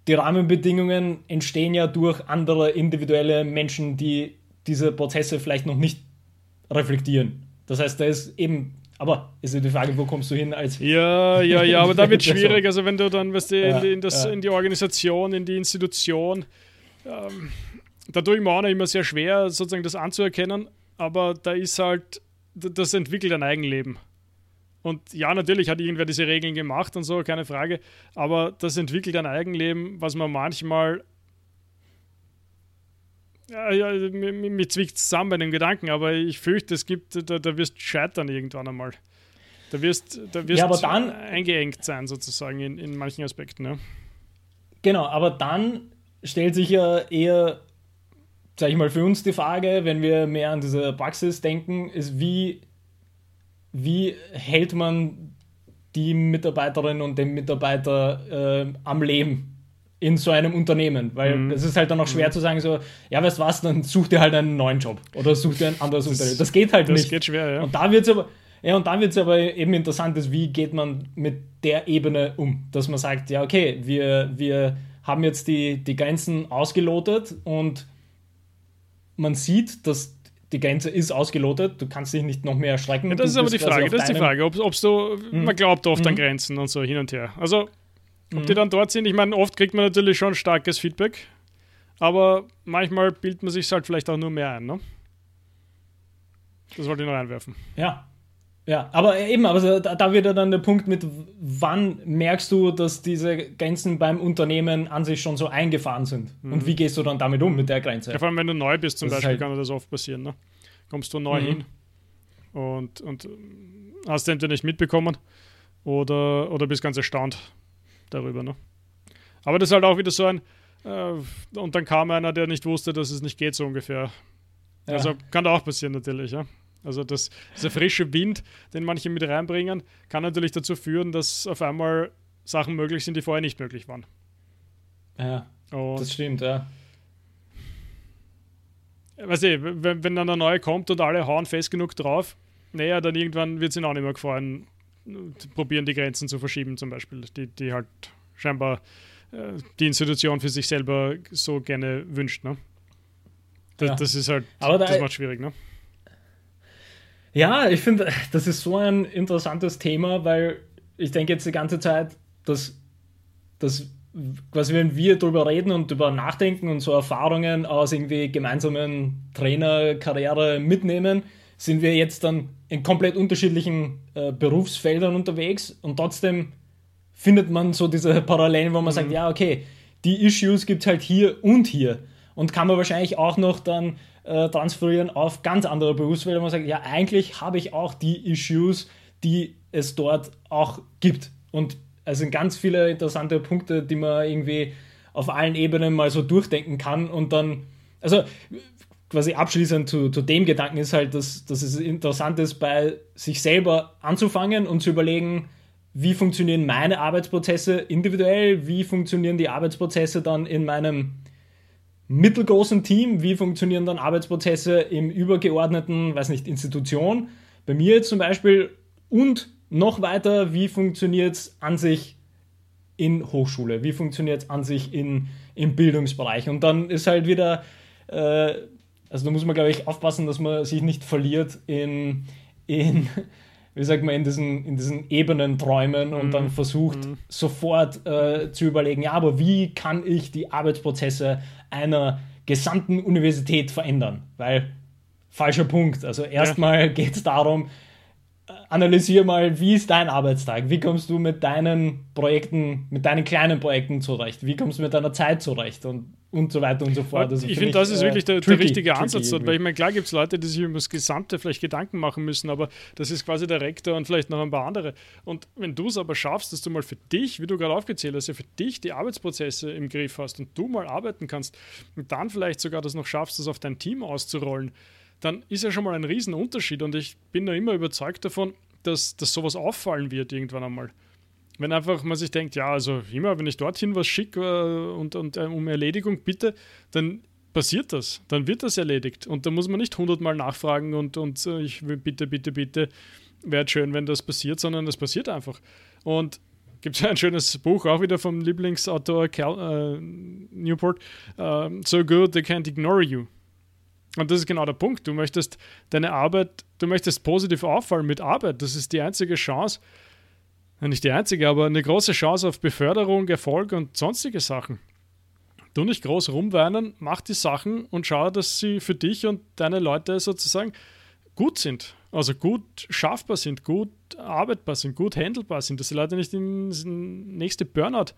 die Rahmenbedingungen entstehen ja durch andere individuelle Menschen, die diese Prozesse vielleicht noch nicht reflektieren. Das heißt, da ist eben aber ist ja die Frage, wo kommst du hin als. Ja, ja, ja, aber da wird es schwierig. Also, wenn du dann weißt du, ja, in, das, ja. in, die Organisation, in die Institution, ähm, da tue ich mir auch noch immer sehr schwer, sozusagen das anzuerkennen. Aber da ist halt, das entwickelt ein Eigenleben. Und ja, natürlich hat irgendwer diese Regeln gemacht und so, keine Frage. Aber das entwickelt ein Eigenleben, was man manchmal ja, ja, mir, mir zwickt zusammen bei den Gedanken, aber ich fürchte, es gibt, da, da wirst du scheitern irgendwann einmal. Da wirst du ja, dann, eingeengt sein, sozusagen, in, in manchen Aspekten. Ja. Genau, aber dann stellt sich ja eher, sag ich mal, für uns die Frage, wenn wir mehr an diese Praxis denken, ist, wie, wie hält man die Mitarbeiterin und den Mitarbeiter äh, am Leben? in so einem Unternehmen, weil mhm. es ist halt dann auch schwer mhm. zu sagen, so, ja, weißt du was, dann such dir halt einen neuen Job oder such dir ein anderes das, Unternehmen. Das geht halt das nicht. Das geht schwer, ja. Und da wird es aber, ja, und dann wird es aber eben interessant, ist, wie geht man mit der Ebene um, dass man sagt, ja, okay, wir, wir haben jetzt die, die Grenzen ausgelotet und man sieht, dass die Grenze ist ausgelotet, du kannst dich nicht noch mehr erschrecken. Ja, das ist aber die Frage, das ist die Frage, ob, ob du, mhm. man glaubt oft mhm. an Grenzen und so hin und her. Also ob mhm. die dann dort sind, ich meine, oft kriegt man natürlich schon starkes Feedback, aber manchmal bildet man sich halt vielleicht auch nur mehr ein, ne? Das wollte ich noch einwerfen. Ja. Ja, aber eben, aber da, da wird ja dann der Punkt mit, wann merkst du, dass diese Grenzen beim Unternehmen an sich schon so eingefahren sind? Mhm. Und wie gehst du dann damit um, mit der Grenze? Ja, vor allem, wenn du neu bist zum das Beispiel, halt kann das oft passieren. Ne? Kommst du neu mhm. hin und, und hast du entweder nicht mitbekommen oder, oder bist ganz erstaunt, darüber. Ne? Aber das ist halt auch wieder so ein, äh, und dann kam einer, der nicht wusste, dass es nicht geht, so ungefähr. Ja. Also kann da auch passieren natürlich, ja. Also das, dieser frische Wind, den manche mit reinbringen, kann natürlich dazu führen, dass auf einmal Sachen möglich sind, die vorher nicht möglich waren. Ja, und das stimmt, ja. Weißt du, wenn, wenn dann der neue kommt und alle hauen fest genug drauf, naja, dann irgendwann wird es ihnen auch nicht mehr gefallen, probieren, die Grenzen zu verschieben, zum Beispiel, die, die halt scheinbar äh, die Institution für sich selber so gerne wünscht. Ne? Das, ja. das ist halt, Aber das macht schwierig, ne? Ja, ich finde, das ist so ein interessantes Thema, weil ich denke jetzt die ganze Zeit, dass, dass quasi wenn wir darüber reden und darüber nachdenken und so Erfahrungen aus irgendwie gemeinsamen Trainerkarriere mitnehmen, sind wir jetzt dann in komplett unterschiedlichen äh, Berufsfeldern unterwegs und trotzdem findet man so diese Parallelen, wo man mhm. sagt, ja, okay, die Issues gibt es halt hier und hier. Und kann man wahrscheinlich auch noch dann äh, transferieren auf ganz andere Berufsfelder, wo man sagt, ja, eigentlich habe ich auch die Issues, die es dort auch gibt. Und es sind ganz viele interessante Punkte, die man irgendwie auf allen Ebenen mal so durchdenken kann und dann, also quasi abschließend zu, zu dem Gedanken ist halt, dass, dass es interessant ist, bei sich selber anzufangen und zu überlegen, wie funktionieren meine Arbeitsprozesse individuell, wie funktionieren die Arbeitsprozesse dann in meinem mittelgroßen Team, wie funktionieren dann Arbeitsprozesse im übergeordneten, weiß nicht, Institution, bei mir jetzt zum Beispiel und noch weiter, wie funktioniert es an sich in Hochschule, wie funktioniert es an sich in, im Bildungsbereich? Und dann ist halt wieder äh, also da muss man, glaube ich, aufpassen, dass man sich nicht verliert in, in wie sagt man, in diesen, in diesen Ebenen träumen und mhm. dann versucht mhm. sofort äh, zu überlegen, ja, aber wie kann ich die Arbeitsprozesse einer gesamten Universität verändern? Weil falscher Punkt. Also erstmal ja. geht es darum, analysier mal, wie ist dein Arbeitstag? Wie kommst du mit deinen Projekten, mit deinen kleinen Projekten zurecht? Wie kommst du mit deiner Zeit zurecht? Und, und so weiter und so fort. Also ich finde, das ist äh, wirklich der, tricky, der richtige Ansatz dort, weil ich meine, klar gibt es Leute, die sich über das Gesamte vielleicht Gedanken machen müssen, aber das ist quasi der Rektor und vielleicht noch ein paar andere. Und wenn du es aber schaffst, dass du mal für dich, wie du gerade aufgezählt hast, ja für dich die Arbeitsprozesse im Griff hast und du mal arbeiten kannst und dann vielleicht sogar das noch schaffst, das auf dein Team auszurollen, dann ist ja schon mal ein Riesenunterschied und ich bin da immer überzeugt davon, dass, dass sowas auffallen wird irgendwann einmal. Wenn einfach man sich denkt, ja, also immer, wenn ich dorthin was schicke äh, und, und äh, um Erledigung bitte, dann passiert das, dann wird das erledigt und da muss man nicht hundertmal nachfragen und, und äh, ich will bitte, bitte, bitte, wäre schön, wenn das passiert, sondern das passiert einfach. Und gibt es ein schönes Buch, auch wieder vom Lieblingsautor Cal, äh, Newport, uh, So Good They Can't Ignore You. Und das ist genau der Punkt. Du möchtest deine Arbeit, du möchtest positiv auffallen mit Arbeit. Das ist die einzige Chance, nicht die einzige, aber eine große Chance auf Beförderung, Erfolg und sonstige Sachen. Du nicht groß rumweinen, mach die Sachen und schau, dass sie für dich und deine Leute sozusagen gut sind. Also gut schaffbar sind, gut arbeitbar sind, gut handelbar sind, dass die Leute nicht ins nächste Burnout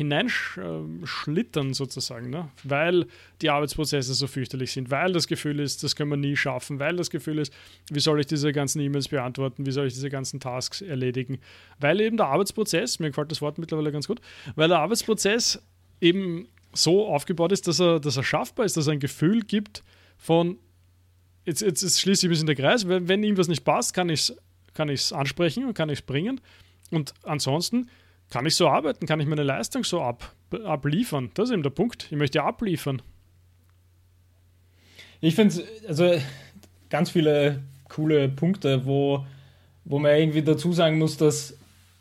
hineinschlittern sozusagen, ne? weil die Arbeitsprozesse so fürchterlich sind, weil das Gefühl ist, das können wir nie schaffen, weil das Gefühl ist, wie soll ich diese ganzen E-Mails beantworten, wie soll ich diese ganzen Tasks erledigen, weil eben der Arbeitsprozess, mir gefällt das Wort mittlerweile ganz gut, weil der Arbeitsprozess eben so aufgebaut ist, dass er, dass er schaffbar ist, dass er ein Gefühl gibt von, jetzt, jetzt, jetzt schließe ich ein bisschen der Kreis, wenn, wenn ihm was nicht passt, kann ich es kann ansprechen und kann ich es bringen und ansonsten kann ich so arbeiten? Kann ich meine Leistung so ab, abliefern? Das ist eben der Punkt. Ich möchte abliefern. Ich finde also ganz viele coole Punkte, wo, wo man irgendwie dazu sagen muss, dass,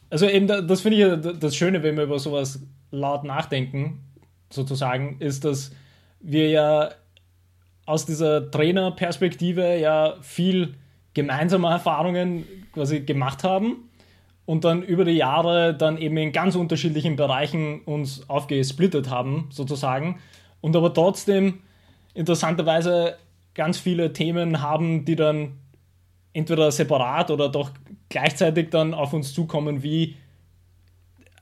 also eben das finde ich das Schöne, wenn wir über sowas laut nachdenken, sozusagen, ist, dass wir ja aus dieser Trainerperspektive ja viel gemeinsame Erfahrungen quasi gemacht haben und dann über die Jahre dann eben in ganz unterschiedlichen Bereichen uns aufgesplittet haben, sozusagen. Und aber trotzdem interessanterweise ganz viele Themen haben, die dann entweder separat oder doch gleichzeitig dann auf uns zukommen, wie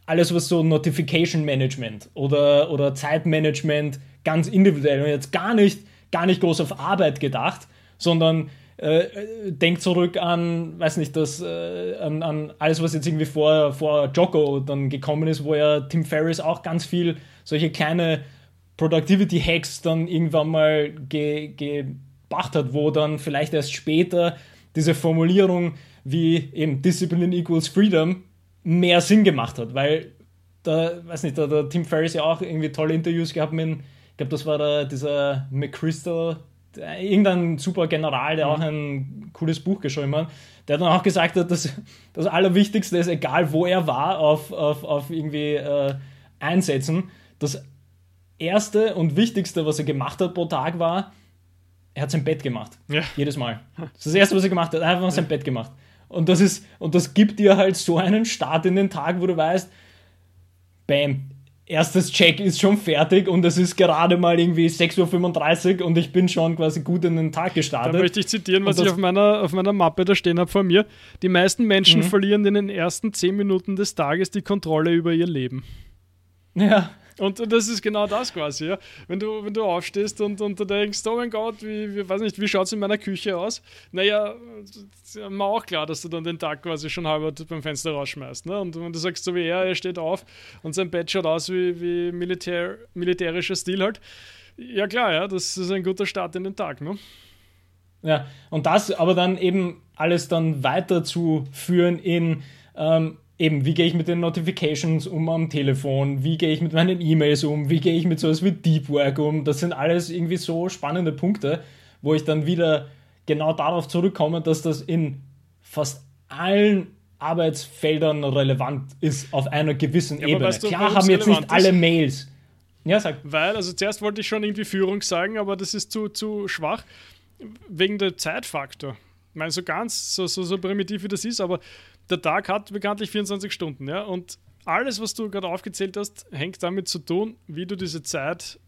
alles, was so Notification Management oder, oder Zeitmanagement ganz individuell und jetzt gar nicht, gar nicht groß auf Arbeit gedacht, sondern äh, denkt zurück an, weiß nicht, das, äh, an, an, alles, was jetzt irgendwie vor, vor Jocko dann gekommen ist, wo ja Tim Ferriss auch ganz viel solche kleine Productivity-Hacks dann irgendwann mal ge, gebracht hat, wo dann vielleicht erst später diese Formulierung wie eben Discipline equals Freedom mehr Sinn gemacht hat, weil da, weiß nicht, da, der Tim Ferriss ja auch irgendwie tolle Interviews gehabt mit, ich glaube, das war der, dieser McChrystal, irgendein super General, der mhm. auch ein cooles Buch geschrieben hat, der dann auch gesagt hat, dass das Allerwichtigste ist, egal wo er war, auf, auf, auf irgendwie äh, einsetzen. Das Erste und Wichtigste, was er gemacht hat pro Tag, war, er hat sein Bett gemacht. Ja. Jedes Mal. Das ist das Erste, was er gemacht hat, einfach sein Bett gemacht. Und das, ist, und das gibt dir halt so einen Start in den Tag, wo du weißt, bam, erstes Check ist schon fertig und es ist gerade mal irgendwie 6.35 Uhr und ich bin schon quasi gut in den Tag gestartet. Da möchte ich zitieren, was ich auf meiner, auf meiner Mappe da stehen habe vor mir. Die meisten Menschen mhm. verlieren in den ersten 10 Minuten des Tages die Kontrolle über ihr Leben. Ja. Und das ist genau das quasi, ja. Wenn du, wenn du aufstehst und, und du denkst, oh mein Gott, wie, wie weiß nicht, wie schaut es in meiner Küche aus? Naja, mir auch klar, dass du dann den Tag quasi schon halber beim Fenster rausschmeißt. Ne? Und wenn du sagst, so wie er, er steht auf und sein Bett schaut aus wie, wie Militär, militärischer Stil halt. Ja klar, ja, das ist ein guter Start in den Tag, ne? Ja, und das aber dann eben alles dann weiterzuführen in ähm, eben, wie gehe ich mit den Notifications um am Telefon, wie gehe ich mit meinen E-Mails um, wie gehe ich mit sowas wie Deep Work um. Das sind alles irgendwie so spannende Punkte, wo ich dann wieder genau darauf zurückkomme, dass das in fast allen Arbeitsfeldern relevant ist auf einer gewissen ja, Ebene. Weißt du, Klar haben jetzt nicht alle Mails. Ja, sag. Weil, also zuerst wollte ich schon irgendwie Führung sagen, aber das ist zu, zu schwach, wegen der Zeitfaktor. Ich meine, so ganz, so, so, so primitiv wie das ist, aber der Tag hat bekanntlich 24 Stunden, ja, und alles, was du gerade aufgezählt hast, hängt damit zu tun, wie du diese Zeit,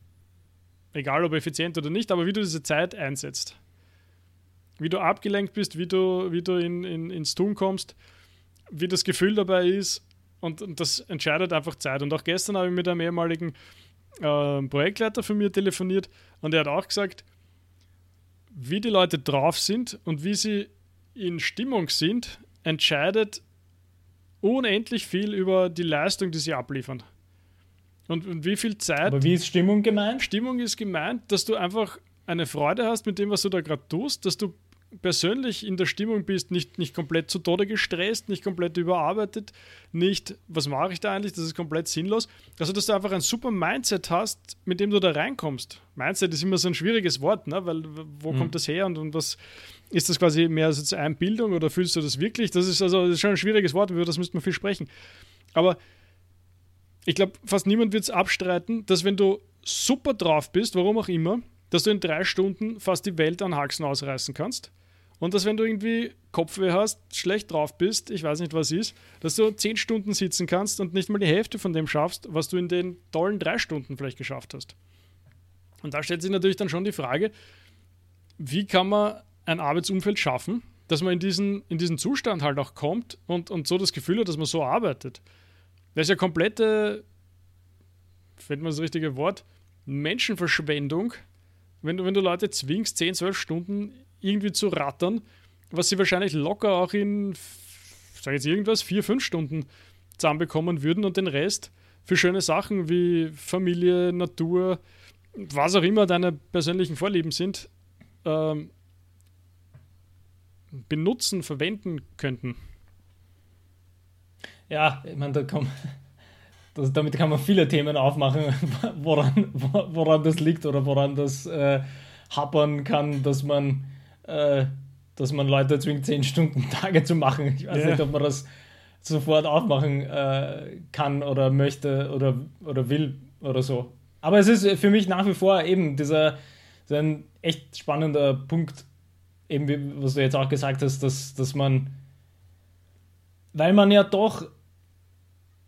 egal ob effizient oder nicht, aber wie du diese Zeit einsetzt. Wie du abgelenkt bist, wie du, wie du in, in, ins Tun kommst, wie das Gefühl dabei ist. Und, und das entscheidet einfach Zeit. Und auch gestern habe ich mit einem ehemaligen äh, Projektleiter von mir telefoniert und er hat auch gesagt, wie die Leute drauf sind und wie sie in Stimmung sind, entscheidet unendlich viel über die Leistung, die sie abliefern. Und, und wie viel Zeit. Aber wie ist Stimmung gemeint? Stimmung ist gemeint, dass du einfach eine Freude hast mit dem, was du da gerade tust, dass du persönlich in der Stimmung bist, nicht, nicht komplett zu Tode gestresst, nicht komplett überarbeitet, nicht, was mache ich da eigentlich, das ist komplett sinnlos. Also, dass du einfach ein super Mindset hast, mit dem du da reinkommst. Mindset ist immer so ein schwieriges Wort, ne? weil wo mhm. kommt das her und, und was ist das quasi mehr als Einbildung oder fühlst du das wirklich? Das ist also das ist schon ein schwieriges Wort, über das müsste man viel sprechen. Aber ich glaube, fast niemand wird es abstreiten, dass wenn du super drauf bist, warum auch immer, dass du in drei Stunden fast die Welt an Haxen ausreißen kannst. Und dass wenn du irgendwie Kopfweh hast, schlecht drauf bist, ich weiß nicht was ist, dass du zehn Stunden sitzen kannst und nicht mal die Hälfte von dem schaffst, was du in den tollen drei Stunden vielleicht geschafft hast. Und da stellt sich natürlich dann schon die Frage, wie kann man ein Arbeitsumfeld schaffen, dass man in diesen, in diesen Zustand halt auch kommt und, und so das Gefühl hat, dass man so arbeitet. Das ist ja komplette, fällt mir das richtige Wort, Menschenverschwendung, wenn du, wenn du Leute zwingst, 10, 12 Stunden irgendwie zu rattern, was sie wahrscheinlich locker auch in, sag jetzt irgendwas, 4, 5 Stunden zusammenbekommen würden und den Rest für schöne Sachen wie Familie, Natur, was auch immer deine persönlichen Vorlieben sind, ähm, benutzen, verwenden könnten. Ja, ich meine, da kann das, damit kann man viele Themen aufmachen, woran, woran das liegt oder woran das äh, happern kann, dass man, äh, dass man Leute zwingt, 10 Stunden Tage zu machen. Ich weiß yeah. nicht, ob man das sofort aufmachen äh, kann oder möchte oder, oder will oder so. Aber es ist für mich nach wie vor eben dieser, dieser ein echt spannender Punkt, eben wie, was du jetzt auch gesagt hast, dass, dass man, weil man ja doch,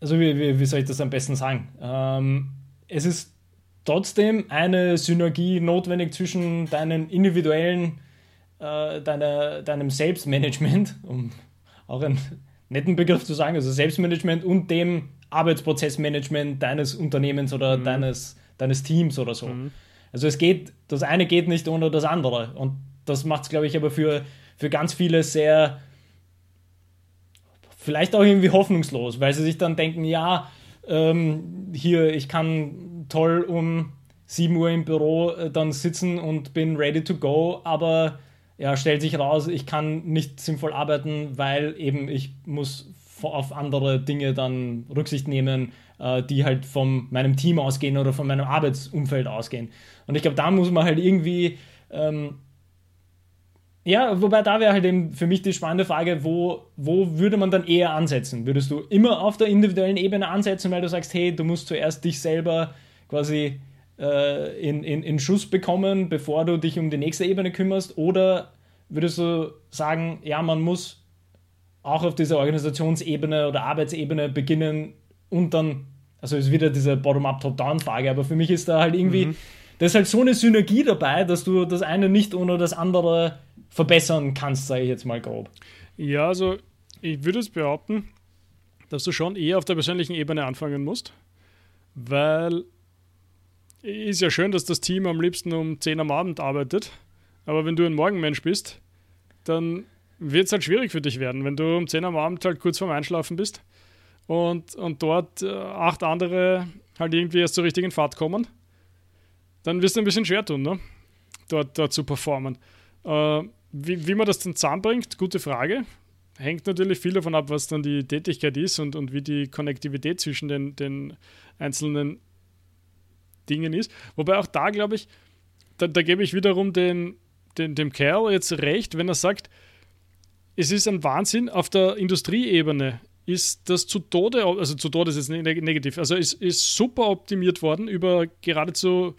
also wie, wie, wie soll ich das am besten sagen? Ähm, es ist trotzdem eine Synergie notwendig zwischen deinen individuellen, äh, deiner, deinem Selbstmanagement, um auch einen netten Begriff zu sagen, also Selbstmanagement und dem Arbeitsprozessmanagement deines Unternehmens oder mhm. deines, deines Teams oder so. Mhm. Also es geht, das eine geht nicht ohne das andere. Und das macht es, glaube ich, aber für, für ganz viele sehr, vielleicht auch irgendwie hoffnungslos, weil sie sich dann denken, ja, ähm, hier, ich kann toll um 7 Uhr im Büro äh, dann sitzen und bin ready to go, aber ja, stellt sich raus, ich kann nicht sinnvoll arbeiten, weil eben ich muss auf andere Dinge dann Rücksicht nehmen, äh, die halt von meinem Team ausgehen oder von meinem Arbeitsumfeld ausgehen. Und ich glaube, da muss man halt irgendwie ähm, ja, wobei da wäre halt eben für mich die spannende Frage, wo, wo würde man dann eher ansetzen? Würdest du immer auf der individuellen Ebene ansetzen, weil du sagst, hey, du musst zuerst dich selber quasi äh, in, in, in Schuss bekommen, bevor du dich um die nächste Ebene kümmerst? Oder würdest du sagen, ja, man muss auch auf dieser Organisationsebene oder Arbeitsebene beginnen und dann also ist wieder diese Bottom-up, Top-down-Frage, aber für mich ist da halt irgendwie, mhm. da ist halt so eine Synergie dabei, dass du das eine nicht ohne das andere verbessern kannst, sage ich jetzt mal grob. Ja, also ich würde es behaupten, dass du schon eher auf der persönlichen Ebene anfangen musst, weil ist ja schön, dass das Team am liebsten um 10 am Abend arbeitet, aber wenn du ein Morgenmensch bist, dann wird es halt schwierig für dich werden, wenn du um 10 am Abend halt kurz vorm Einschlafen bist und, und dort äh, acht andere halt irgendwie erst zur richtigen Fahrt kommen, dann wirst du ein bisschen schwer tun, ne? dort, dort zu performen. Äh, wie, wie man das dann zusammenbringt, gute Frage. Hängt natürlich viel davon ab, was dann die Tätigkeit ist und, und wie die Konnektivität zwischen den, den einzelnen Dingen ist. Wobei auch da, glaube ich, da, da gebe ich wiederum den, den, dem Kerl jetzt recht, wenn er sagt, es ist ein Wahnsinn, auf der Industrieebene ist das zu Tode, also zu Tode ist jetzt negativ, also ist, ist super optimiert worden über geradezu,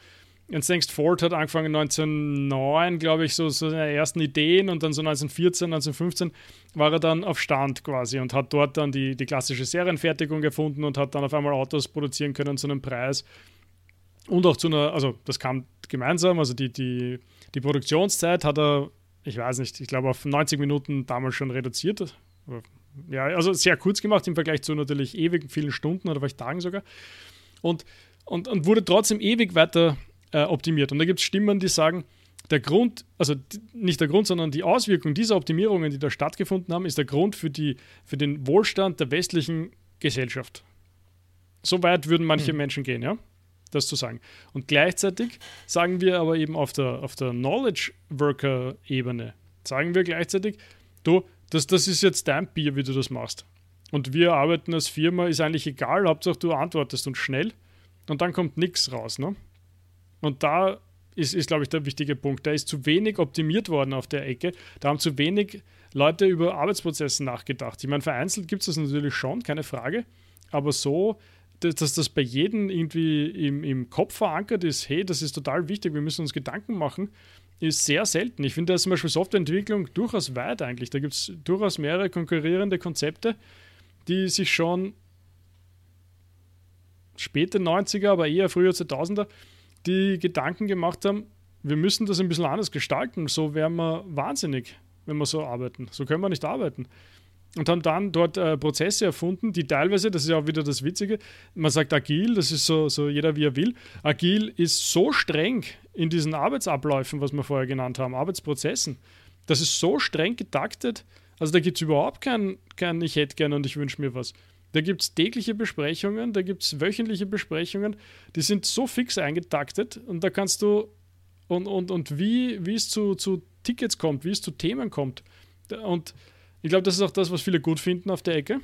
jetzt denkst, Ford hat angefangen 1909, glaube ich, so, so seine ersten Ideen und dann so 1914, 1915 war er dann auf Stand quasi und hat dort dann die, die klassische Serienfertigung gefunden und hat dann auf einmal Autos produzieren können zu einem Preis, und auch zu einer, also das kam gemeinsam, also die, die, die Produktionszeit hat er, ich weiß nicht, ich glaube auf 90 Minuten damals schon reduziert. Ja, also sehr kurz gemacht im Vergleich zu natürlich ewig vielen Stunden oder vielleicht Tagen sogar. Und, und, und wurde trotzdem ewig weiter äh, optimiert. Und da gibt es Stimmen, die sagen, der Grund, also nicht der Grund, sondern die Auswirkung dieser Optimierungen, die da stattgefunden haben, ist der Grund für, die, für den Wohlstand der westlichen Gesellschaft. So weit würden manche hm. Menschen gehen, ja das zu sagen. Und gleichzeitig sagen wir aber eben auf der, auf der Knowledge Worker Ebene, sagen wir gleichzeitig, du, das, das ist jetzt dein Bier, wie du das machst. Und wir arbeiten als Firma, ist eigentlich egal, Hauptsache du antwortest und schnell und dann kommt nichts raus. Ne? Und da ist, ist glaube ich, der wichtige Punkt. Da ist zu wenig optimiert worden auf der Ecke. Da haben zu wenig Leute über Arbeitsprozesse nachgedacht. Ich meine, vereinzelt gibt es das natürlich schon, keine Frage. Aber so dass das bei jedem irgendwie im, im Kopf verankert ist, hey, das ist total wichtig, wir müssen uns Gedanken machen, ist sehr selten. Ich finde da zum Beispiel Softwareentwicklung durchaus weit eigentlich. Da gibt es durchaus mehrere konkurrierende Konzepte, die sich schon späte 90er, aber eher früher 2000er, die Gedanken gemacht haben, wir müssen das ein bisschen anders gestalten, so wären wir wahnsinnig, wenn wir so arbeiten. So können wir nicht arbeiten und haben dann dort äh, Prozesse erfunden, die teilweise, das ist ja auch wieder das Witzige, man sagt agil, das ist so, so jeder wie er will. Agil ist so streng in diesen Arbeitsabläufen, was wir vorher genannt haben, Arbeitsprozessen. Das ist so streng getaktet, also da gibt es überhaupt kein, kein Ich hätte gerne und ich wünsche mir was. Da gibt es tägliche Besprechungen, da gibt es wöchentliche Besprechungen, die sind so fix eingetaktet und da kannst du, und, und, und wie, wie es zu, zu Tickets kommt, wie es zu Themen kommt. Und ich glaube, das ist auch das, was viele gut finden auf der Ecke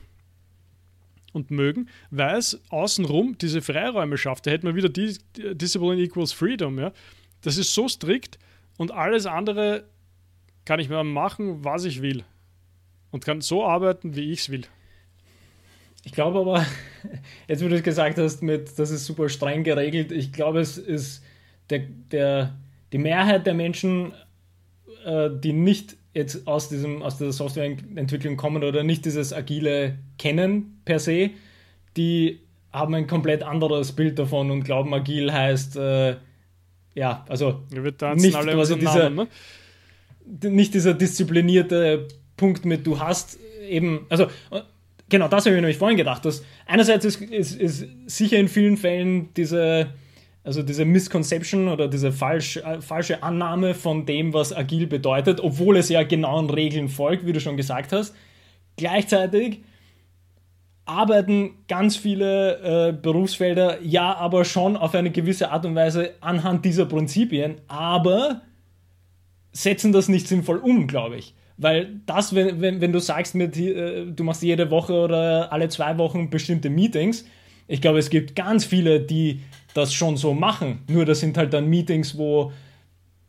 und mögen, weil es außenrum diese Freiräume schafft. Da hätten wir wieder Discipline equals Freedom. Ja? Das ist so strikt und alles andere kann ich mir machen, was ich will. Und kann so arbeiten, wie ich es will. Ich glaube aber, jetzt wie du gesagt hast, mit, das ist super streng geregelt, ich glaube, es ist der, der, die Mehrheit der Menschen, äh, die nicht jetzt aus, diesem, aus dieser Softwareentwicklung kommen oder nicht dieses Agile kennen per se, die haben ein komplett anderes Bild davon und glauben, agil heißt, äh, ja, also nicht quasi dieser, Namen, ne? nicht dieser disziplinierte Punkt mit, du hast eben, also genau das habe ich nämlich vorhin gedacht, dass einerseits ist, ist, ist sicher in vielen Fällen diese also diese Misconception oder diese falsch, äh, falsche Annahme von dem, was agil bedeutet, obwohl es ja genauen Regeln folgt, wie du schon gesagt hast. Gleichzeitig arbeiten ganz viele äh, Berufsfelder ja aber schon auf eine gewisse Art und Weise anhand dieser Prinzipien, aber setzen das nicht sinnvoll um, glaube ich. Weil das, wenn, wenn, wenn du sagst, mit, äh, du machst jede Woche oder alle zwei Wochen bestimmte Meetings, ich glaube, es gibt ganz viele, die das schon so machen. Nur das sind halt dann Meetings, wo,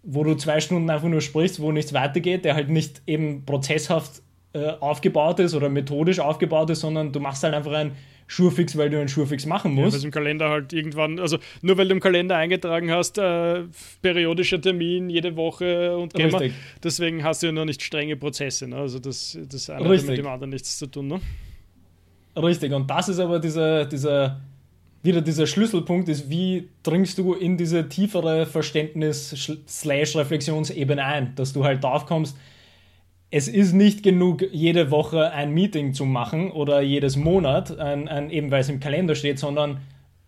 wo du zwei Stunden einfach nur sprichst, wo nichts weitergeht, der halt nicht eben prozesshaft äh, aufgebaut ist oder methodisch aufgebaut ist, sondern du machst halt einfach ein Schurfix, weil du einen Schurfix machen musst. Ja, weil im Kalender halt irgendwann, also nur weil du im Kalender eingetragen hast, äh, periodischer Termin jede Woche und immer, deswegen hast du ja noch nicht strenge Prozesse. Ne? Also das, das eine hat mit dem anderen nichts zu tun. Ne? Richtig, und das ist aber dieser, dieser wieder dieser Schlüsselpunkt ist, wie dringst du in diese tiefere Verständnis-Reflexionsebene ein, dass du halt drauf kommst, es ist nicht genug, jede Woche ein Meeting zu machen oder jedes Monat, ein, ein, eben weil es im Kalender steht, sondern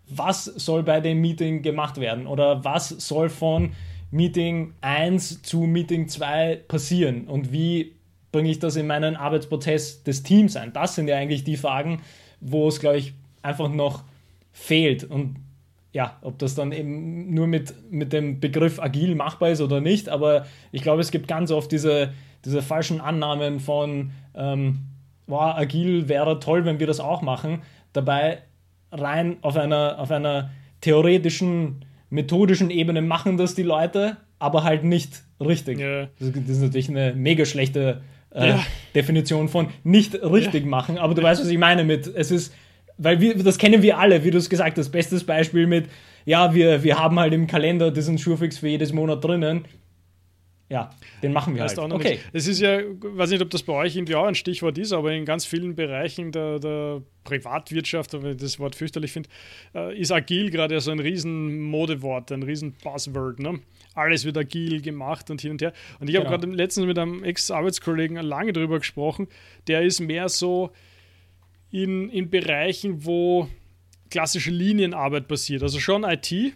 was soll bei dem Meeting gemacht werden oder was soll von Meeting 1 zu Meeting 2 passieren und wie bringe ich das in meinen Arbeitsprozess des Teams ein? Das sind ja eigentlich die Fragen, wo es, glaube ich, einfach noch fehlt. Und ja, ob das dann eben nur mit, mit dem Begriff agil machbar ist oder nicht, aber ich glaube, es gibt ganz oft diese, diese falschen Annahmen von, ähm, wow, agil wäre toll, wenn wir das auch machen. Dabei rein auf einer, auf einer theoretischen, methodischen Ebene machen das die Leute, aber halt nicht richtig. Ja. Das, ist natürlich eine mega schlechte äh, ja. Definition von nicht richtig ja. machen, aber du weißt, was ich meine mit, es ist weil wir, das kennen wir alle, wie du es gesagt hast. Bestes Beispiel mit, ja, wir, wir haben halt im Kalender diesen Schurfix für jedes Monat drinnen. Ja, den machen wir heißt halt. okay. Es ist ja, weiß nicht, ob das bei euch irgendwie auch ein Stichwort ist, aber in ganz vielen Bereichen der, der Privatwirtschaft, wenn ich das Wort fürchterlich finde, äh, ist agil gerade so ein riesen Modewort, ein riesen Buzzword. Ne? Alles wird agil gemacht und hin und her. Und ich genau. habe gerade letztens mit einem Ex-Arbeitskollegen lange darüber gesprochen, der ist mehr so, in, in Bereichen, wo klassische Linienarbeit passiert. Also schon IT,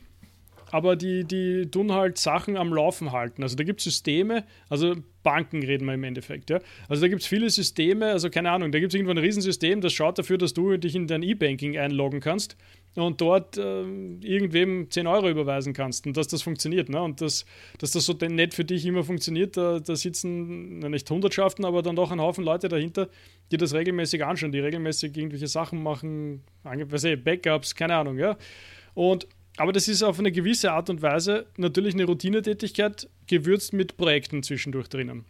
aber die, die tun halt Sachen am Laufen halten. Also da gibt es Systeme, also Banken reden wir im Endeffekt. Ja? Also da gibt es viele Systeme, also keine Ahnung, da gibt es irgendwo ein Riesensystem, das schaut dafür, dass du dich in dein E-Banking einloggen kannst und dort äh, irgendwem 10 Euro überweisen kannst und dass das funktioniert. Ne? Und das, dass das so nett für dich immer funktioniert, da, da sitzen na, nicht Hundertschaften, aber dann doch ein Haufen Leute dahinter, die das regelmäßig anschauen, die regelmäßig irgendwelche Sachen machen, ich, Backups, keine Ahnung. Ja? Und, aber das ist auf eine gewisse Art und Weise natürlich eine Routinetätigkeit, gewürzt mit Projekten zwischendurch drinnen.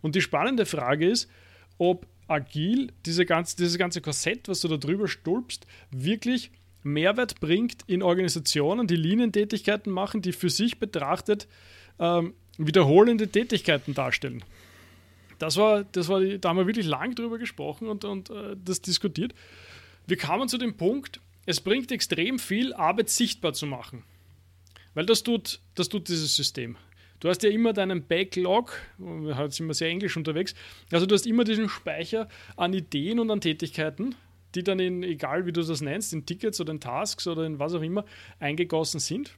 Und die spannende Frage ist, ob agil, diese ganze, dieses ganze Korsett, was du da drüber stülpst, wirklich Mehrwert bringt in Organisationen, die Linientätigkeiten machen, die für sich betrachtet ähm, wiederholende Tätigkeiten darstellen. Das war, das war da haben wir wirklich lang drüber gesprochen und, und äh, das diskutiert. Wir kamen zu dem Punkt, es bringt extrem viel, Arbeit sichtbar zu machen. Weil das tut, das tut dieses System. Du hast ja immer deinen Backlog, wir sind immer sehr englisch unterwegs, also du hast immer diesen Speicher an Ideen und an Tätigkeiten die dann in, egal wie du das nennst, in Tickets oder in Tasks oder in was auch immer, eingegossen sind,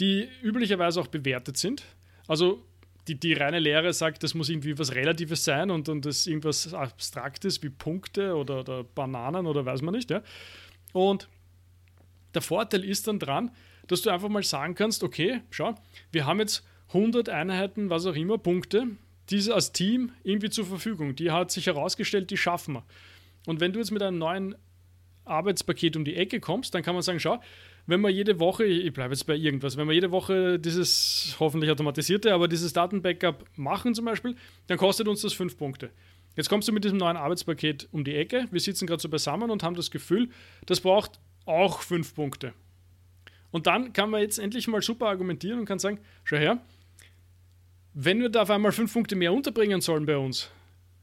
die üblicherweise auch bewertet sind. Also die, die reine Lehre sagt, das muss irgendwie was Relatives sein und, und das irgendwas Abstraktes wie Punkte oder, oder Bananen oder weiß man nicht. Ja? Und der Vorteil ist dann dran, dass du einfach mal sagen kannst, okay, schau, wir haben jetzt 100 Einheiten, was auch immer, Punkte, diese als Team irgendwie zur Verfügung. Die hat sich herausgestellt, die schaffen wir. Und wenn du jetzt mit einem neuen Arbeitspaket um die Ecke kommst, dann kann man sagen, schau, wenn wir jede Woche, ich bleibe jetzt bei irgendwas, wenn wir jede Woche dieses hoffentlich automatisierte, aber dieses Datenbackup machen zum Beispiel, dann kostet uns das fünf Punkte. Jetzt kommst du mit diesem neuen Arbeitspaket um die Ecke, wir sitzen gerade so beisammen und haben das Gefühl, das braucht auch fünf Punkte. Und dann kann man jetzt endlich mal super argumentieren und kann sagen, schau her, wenn wir da auf einmal fünf Punkte mehr unterbringen sollen bei uns,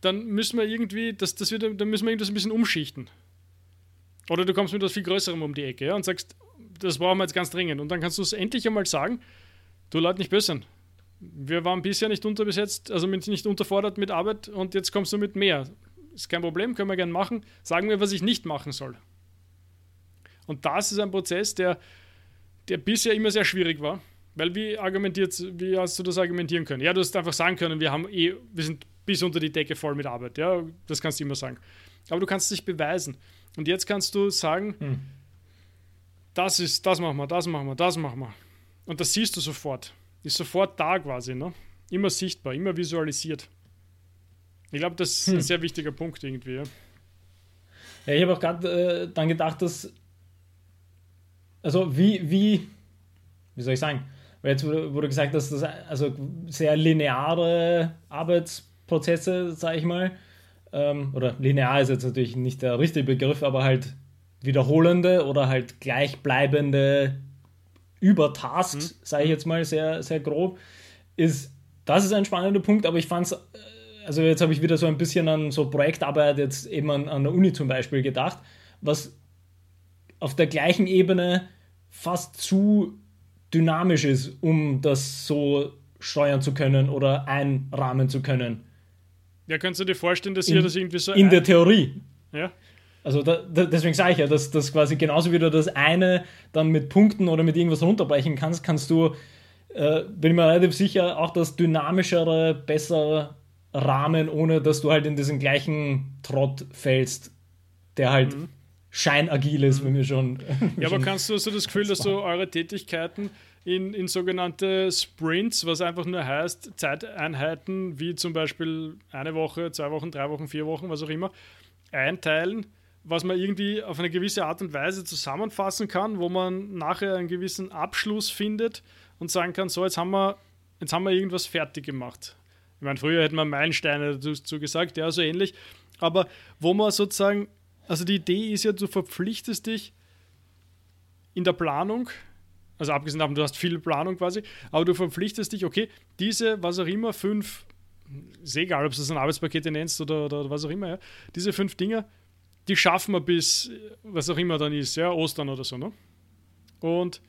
dann müssen wir irgendwie, das, das wird, dann müssen wir irgendwas ein bisschen umschichten. Oder du kommst mit etwas viel Größerem um die Ecke ja, und sagst, das brauchen wir jetzt ganz dringend. Und dann kannst du es endlich einmal sagen, du Leute nicht böse Wir waren bisher nicht unterbesetzt, also nicht unterfordert mit Arbeit und jetzt kommst du mit mehr. Ist kein Problem, können wir gerne machen. Sagen mir, was ich nicht machen soll. Und das ist ein Prozess, der, der bisher immer sehr schwierig war. Weil wie argumentiert, wie hast du das argumentieren können? Ja, du hast einfach sagen können, wir haben eh, wir sind bis unter die Decke voll mit Arbeit. Ja, das kannst du immer sagen. Aber du kannst dich beweisen. Und jetzt kannst du sagen, hm. das ist, das machen wir, das machen wir, das machen wir. Und das siehst du sofort. Ist sofort da quasi, ne? Immer sichtbar, immer visualisiert. Ich glaube, das ist hm. ein sehr wichtiger Punkt irgendwie. Ja, ja ich habe auch gerade äh, dann gedacht, dass also wie, wie, wie soll ich sagen, weil jetzt wurde, gesagt, dass das also sehr lineare Arbeits Prozesse, sage ich mal. Ähm, oder linear ist jetzt natürlich nicht der richtige Begriff, aber halt wiederholende oder halt gleichbleibende Übertasks, mhm. sage ich jetzt mal sehr, sehr grob, ist, das ist ein spannender Punkt, aber ich fand es, äh, also jetzt habe ich wieder so ein bisschen an so Projektarbeit jetzt eben an, an der Uni zum Beispiel gedacht, was auf der gleichen Ebene fast zu dynamisch ist, um das so steuern zu können oder einrahmen zu können. Ja, kannst du dir vorstellen, dass ihr das irgendwie so. In der Theorie. Ja. Also da, da, deswegen sage ich ja, dass das quasi genauso wie du das eine dann mit Punkten oder mit irgendwas runterbrechen kannst, kannst du, äh, bin ich mir relativ sicher, auch das dynamischere, bessere Rahmen, ohne dass du halt in diesen gleichen Trott fällst, der halt mhm. scheinagil ist, mhm. wenn wir schon. Ja, aber kannst du so das Gefühl, dass du eure Tätigkeiten in, in sogenannte Sprints, was einfach nur heißt, Zeiteinheiten wie zum Beispiel eine Woche, zwei Wochen, drei Wochen, vier Wochen, was auch immer, einteilen, was man irgendwie auf eine gewisse Art und Weise zusammenfassen kann, wo man nachher einen gewissen Abschluss findet und sagen kann, so, jetzt haben wir, jetzt haben wir irgendwas fertig gemacht. Ich meine, früher hätten wir Meilensteine dazu gesagt, ja, so ähnlich. Aber wo man sozusagen, also die Idee ist ja, du verpflichtest dich in der Planung, also abgesehen davon, du hast viel Planung quasi, aber du verpflichtest dich, okay, diese, was auch immer, fünf, ist egal, ob du das ein Arbeitspakete nennst oder, oder was auch immer, ja, diese fünf Dinge, die schaffen wir bis, was auch immer dann ist, ja, Ostern oder so, ne? Und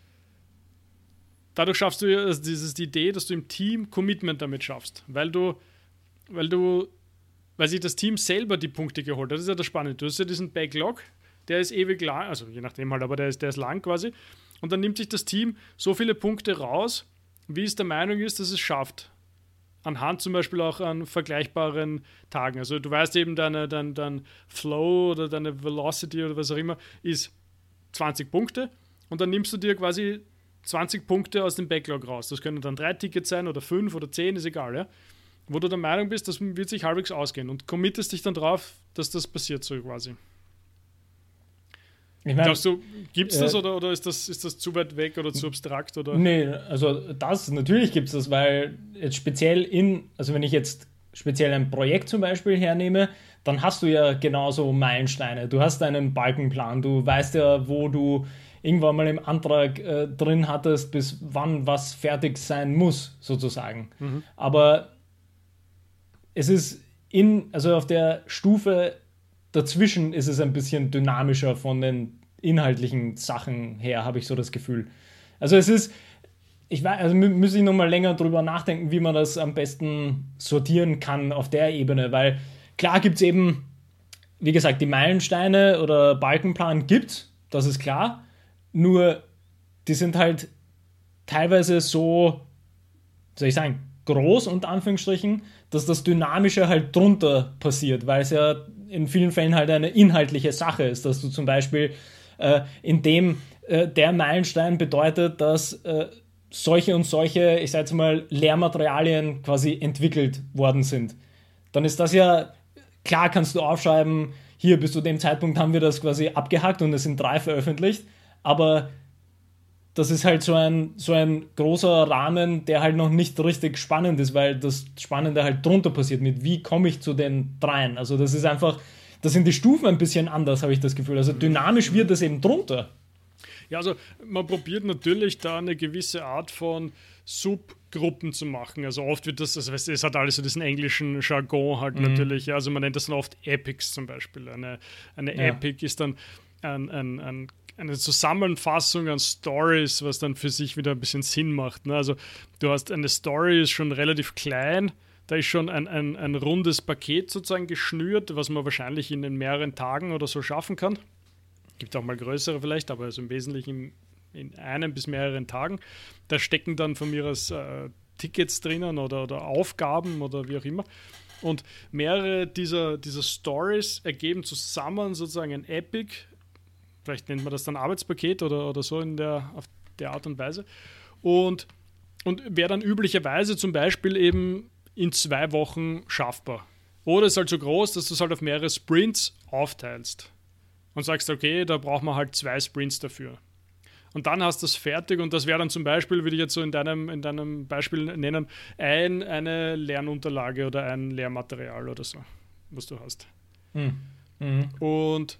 dadurch schaffst du also dieses die Idee, dass du im Team Commitment damit schaffst, weil du, weil du, weil sich das Team selber die Punkte geholt hat. Das ist ja das Spannende. Du hast ja diesen Backlog, der ist ewig lang, also je nachdem halt, aber der ist, der ist lang quasi. Und dann nimmt sich das Team so viele Punkte raus, wie es der Meinung ist, dass es schafft. Anhand zum Beispiel auch an vergleichbaren Tagen. Also du weißt eben, deine, dein, dein Flow oder deine Velocity oder was auch immer ist 20 Punkte. Und dann nimmst du dir quasi 20 Punkte aus dem Backlog raus. Das können dann drei Tickets sein oder fünf oder zehn, ist egal, ja. Wo du der Meinung bist, das wird sich halbwegs ausgehen und committest dich dann drauf, dass das passiert so quasi. Ich mein, Glaubst du, gibt es das äh, oder, oder ist, das, ist das zu weit weg oder zu abstrakt? Oder? Nee, also das, natürlich gibt es das, weil jetzt speziell in, also wenn ich jetzt speziell ein Projekt zum Beispiel hernehme, dann hast du ja genauso Meilensteine. Du hast einen Balkenplan, du weißt ja, wo du irgendwann mal im Antrag äh, drin hattest, bis wann was fertig sein muss, sozusagen. Mhm. Aber es ist in, also auf der Stufe dazwischen ist es ein bisschen dynamischer von den inhaltlichen Sachen her, habe ich so das Gefühl. Also es ist, ich weiß, also müsste ich nochmal länger drüber nachdenken, wie man das am besten sortieren kann auf der Ebene, weil klar gibt es eben, wie gesagt, die Meilensteine oder Balkenplan gibt, das ist klar, nur die sind halt teilweise so, soll ich sagen, groß unter Anführungsstrichen, dass das Dynamische halt drunter passiert, weil es ja in vielen Fällen halt eine inhaltliche Sache ist, dass du zum Beispiel äh, in dem äh, der Meilenstein bedeutet, dass äh, solche und solche, ich sage jetzt mal, Lehrmaterialien quasi entwickelt worden sind. Dann ist das ja, klar kannst du aufschreiben, hier bis zu dem Zeitpunkt haben wir das quasi abgehackt und es sind drei veröffentlicht, aber das ist halt so ein, so ein großer Rahmen, der halt noch nicht richtig spannend ist, weil das Spannende halt drunter passiert mit, wie komme ich zu den dreien. Also das ist einfach, da sind die Stufen ein bisschen anders, habe ich das Gefühl. Also dynamisch wird es eben drunter. Ja, also man probiert natürlich da eine gewisse Art von Subgruppen zu machen. Also oft wird das, also es hat alles so diesen englischen Jargon halt mhm. natürlich. Also man nennt das dann oft Epics zum Beispiel. Eine, eine ja. Epic ist dann ein, ein, ein eine Zusammenfassung an Stories, was dann für sich wieder ein bisschen Sinn macht. Ne? Also du hast eine Story, ist schon relativ klein, da ist schon ein, ein, ein rundes Paket sozusagen geschnürt, was man wahrscheinlich in den mehreren Tagen oder so schaffen kann. Gibt auch mal größere vielleicht, aber also im Wesentlichen in einem bis mehreren Tagen. Da stecken dann von mir aus äh, Tickets drinnen oder, oder Aufgaben oder wie auch immer. Und mehrere dieser, dieser Stories ergeben zusammen sozusagen ein Epic, vielleicht nennt man das dann Arbeitspaket oder, oder so in der, auf der Art und Weise. Und, und wäre dann üblicherweise zum Beispiel eben in zwei Wochen schaffbar. Oder ist halt so groß, dass du es halt auf mehrere Sprints aufteilst. Und sagst, okay, da braucht man halt zwei Sprints dafür. Und dann hast du es fertig und das wäre dann zum Beispiel, würde ich jetzt so in deinem, in deinem Beispiel nennen, ein, eine Lernunterlage oder ein Lehrmaterial oder so, was du hast. Mhm. Mhm. Und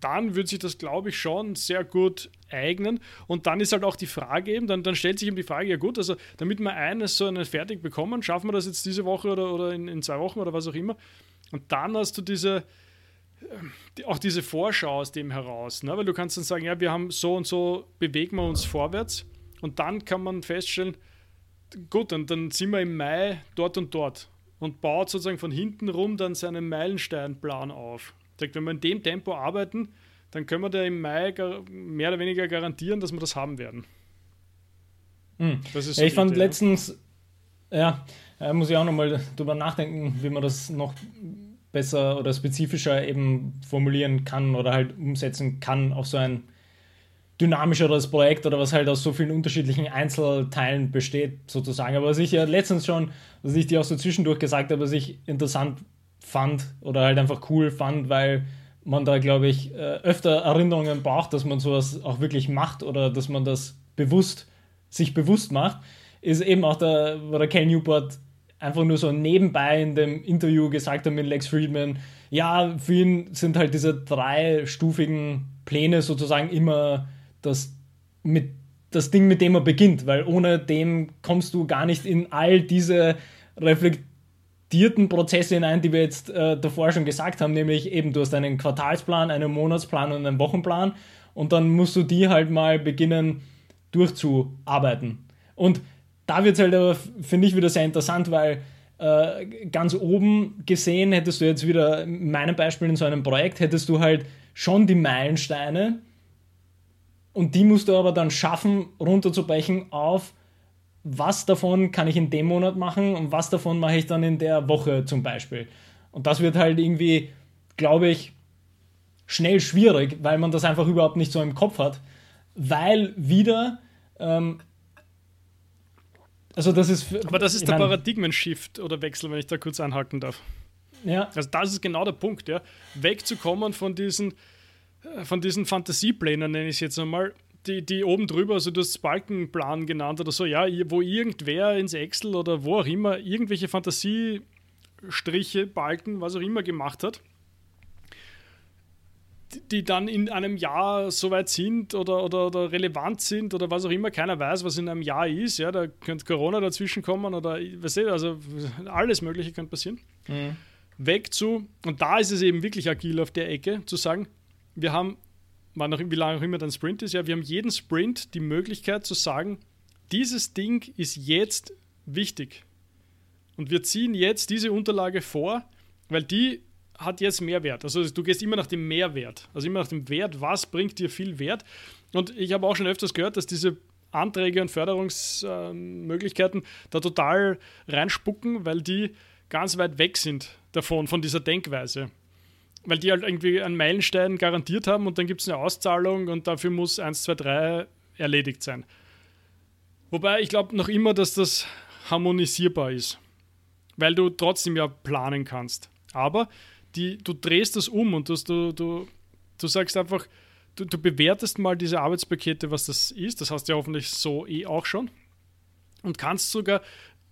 dann würde sich das, glaube ich, schon sehr gut eignen. Und dann ist halt auch die Frage eben, dann, dann stellt sich eben die Frage, ja gut, also damit wir eines so einen fertig bekommen, schaffen wir das jetzt diese Woche oder, oder in, in zwei Wochen oder was auch immer. Und dann hast du diese, die, auch diese Vorschau aus dem heraus, ne? weil du kannst dann sagen, ja, wir haben so und so, bewegen wir uns vorwärts und dann kann man feststellen, gut, dann, dann sind wir im Mai dort und dort und baut sozusagen von hinten rum dann seinen Meilensteinplan auf. Sagt, wenn wir in dem Tempo arbeiten, dann können wir da im Mai mehr oder weniger garantieren, dass wir das haben werden. Mhm. Das ist so ich fand Idee, letztens, ja, ja muss ich auch nochmal drüber nachdenken, wie man das noch besser oder spezifischer eben formulieren kann oder halt umsetzen kann auf so ein dynamischeres Projekt oder was halt aus so vielen unterschiedlichen Einzelteilen besteht, sozusagen. Aber was ich ja letztens schon, was ich dir auch so zwischendurch gesagt habe, was ich interessant fand oder halt einfach cool fand, weil man da, glaube ich, äh, öfter Erinnerungen braucht, dass man sowas auch wirklich macht oder dass man das bewusst, sich bewusst macht, ist eben auch der, wo der Cal Newport einfach nur so nebenbei in dem Interview gesagt hat mit Lex Friedman, ja, für ihn sind halt diese dreistufigen Pläne sozusagen immer das, mit, das Ding, mit dem er beginnt, weil ohne dem kommst du gar nicht in all diese reflektierten Prozesse hinein, die wir jetzt äh, davor schon gesagt haben, nämlich eben du hast einen Quartalsplan, einen Monatsplan und einen Wochenplan und dann musst du die halt mal beginnen durchzuarbeiten. Und da wird es halt aber, finde ich, wieder sehr interessant, weil äh, ganz oben gesehen hättest du jetzt wieder, in meinem Beispiel in so einem Projekt, hättest du halt schon die Meilensteine, und die musst du aber dann schaffen, runterzubrechen auf, was davon kann ich in dem Monat machen und was davon mache ich dann in der Woche zum Beispiel. Und das wird halt irgendwie, glaube ich, schnell schwierig, weil man das einfach überhaupt nicht so im Kopf hat, weil wieder, ähm, also das ist. Aber das ist der Paradigmen-Shift oder Wechsel, wenn ich da kurz anhaken darf. Ja. Also das ist genau der Punkt, ja. Wegzukommen von diesen von diesen Fantasieplänen, nenne ich es jetzt einmal, die, die oben drüber, also du hast Balkenplan genannt oder so, ja, wo irgendwer ins Excel oder wo auch immer irgendwelche Fantasiestriche, Balken, was auch immer gemacht hat, die dann in einem Jahr soweit sind oder, oder, oder relevant sind oder was auch immer, keiner weiß, was in einem Jahr ist, ja, da könnte Corona dazwischen kommen oder, weißt du, also alles Mögliche könnte passieren. Mhm. Weg zu, und da ist es eben wirklich agil auf der Ecke, zu sagen, wir haben, wann auch, wie lange auch immer dein Sprint ist, ja, wir haben jeden Sprint die Möglichkeit zu sagen, dieses Ding ist jetzt wichtig. Und wir ziehen jetzt diese Unterlage vor, weil die hat jetzt Mehrwert. Also du gehst immer nach dem Mehrwert, also immer nach dem Wert, was bringt dir viel Wert. Und ich habe auch schon öfters gehört, dass diese Anträge und Förderungsmöglichkeiten da total reinspucken, weil die ganz weit weg sind davon, von dieser Denkweise weil die halt irgendwie einen Meilenstein garantiert haben und dann gibt es eine Auszahlung und dafür muss 1, 2, 3 erledigt sein. Wobei ich glaube noch immer, dass das harmonisierbar ist, weil du trotzdem ja planen kannst. Aber die, du drehst das um und das, du, du, du sagst einfach, du, du bewertest mal diese Arbeitspakete, was das ist. Das hast du ja hoffentlich so eh auch schon. Und kannst sogar,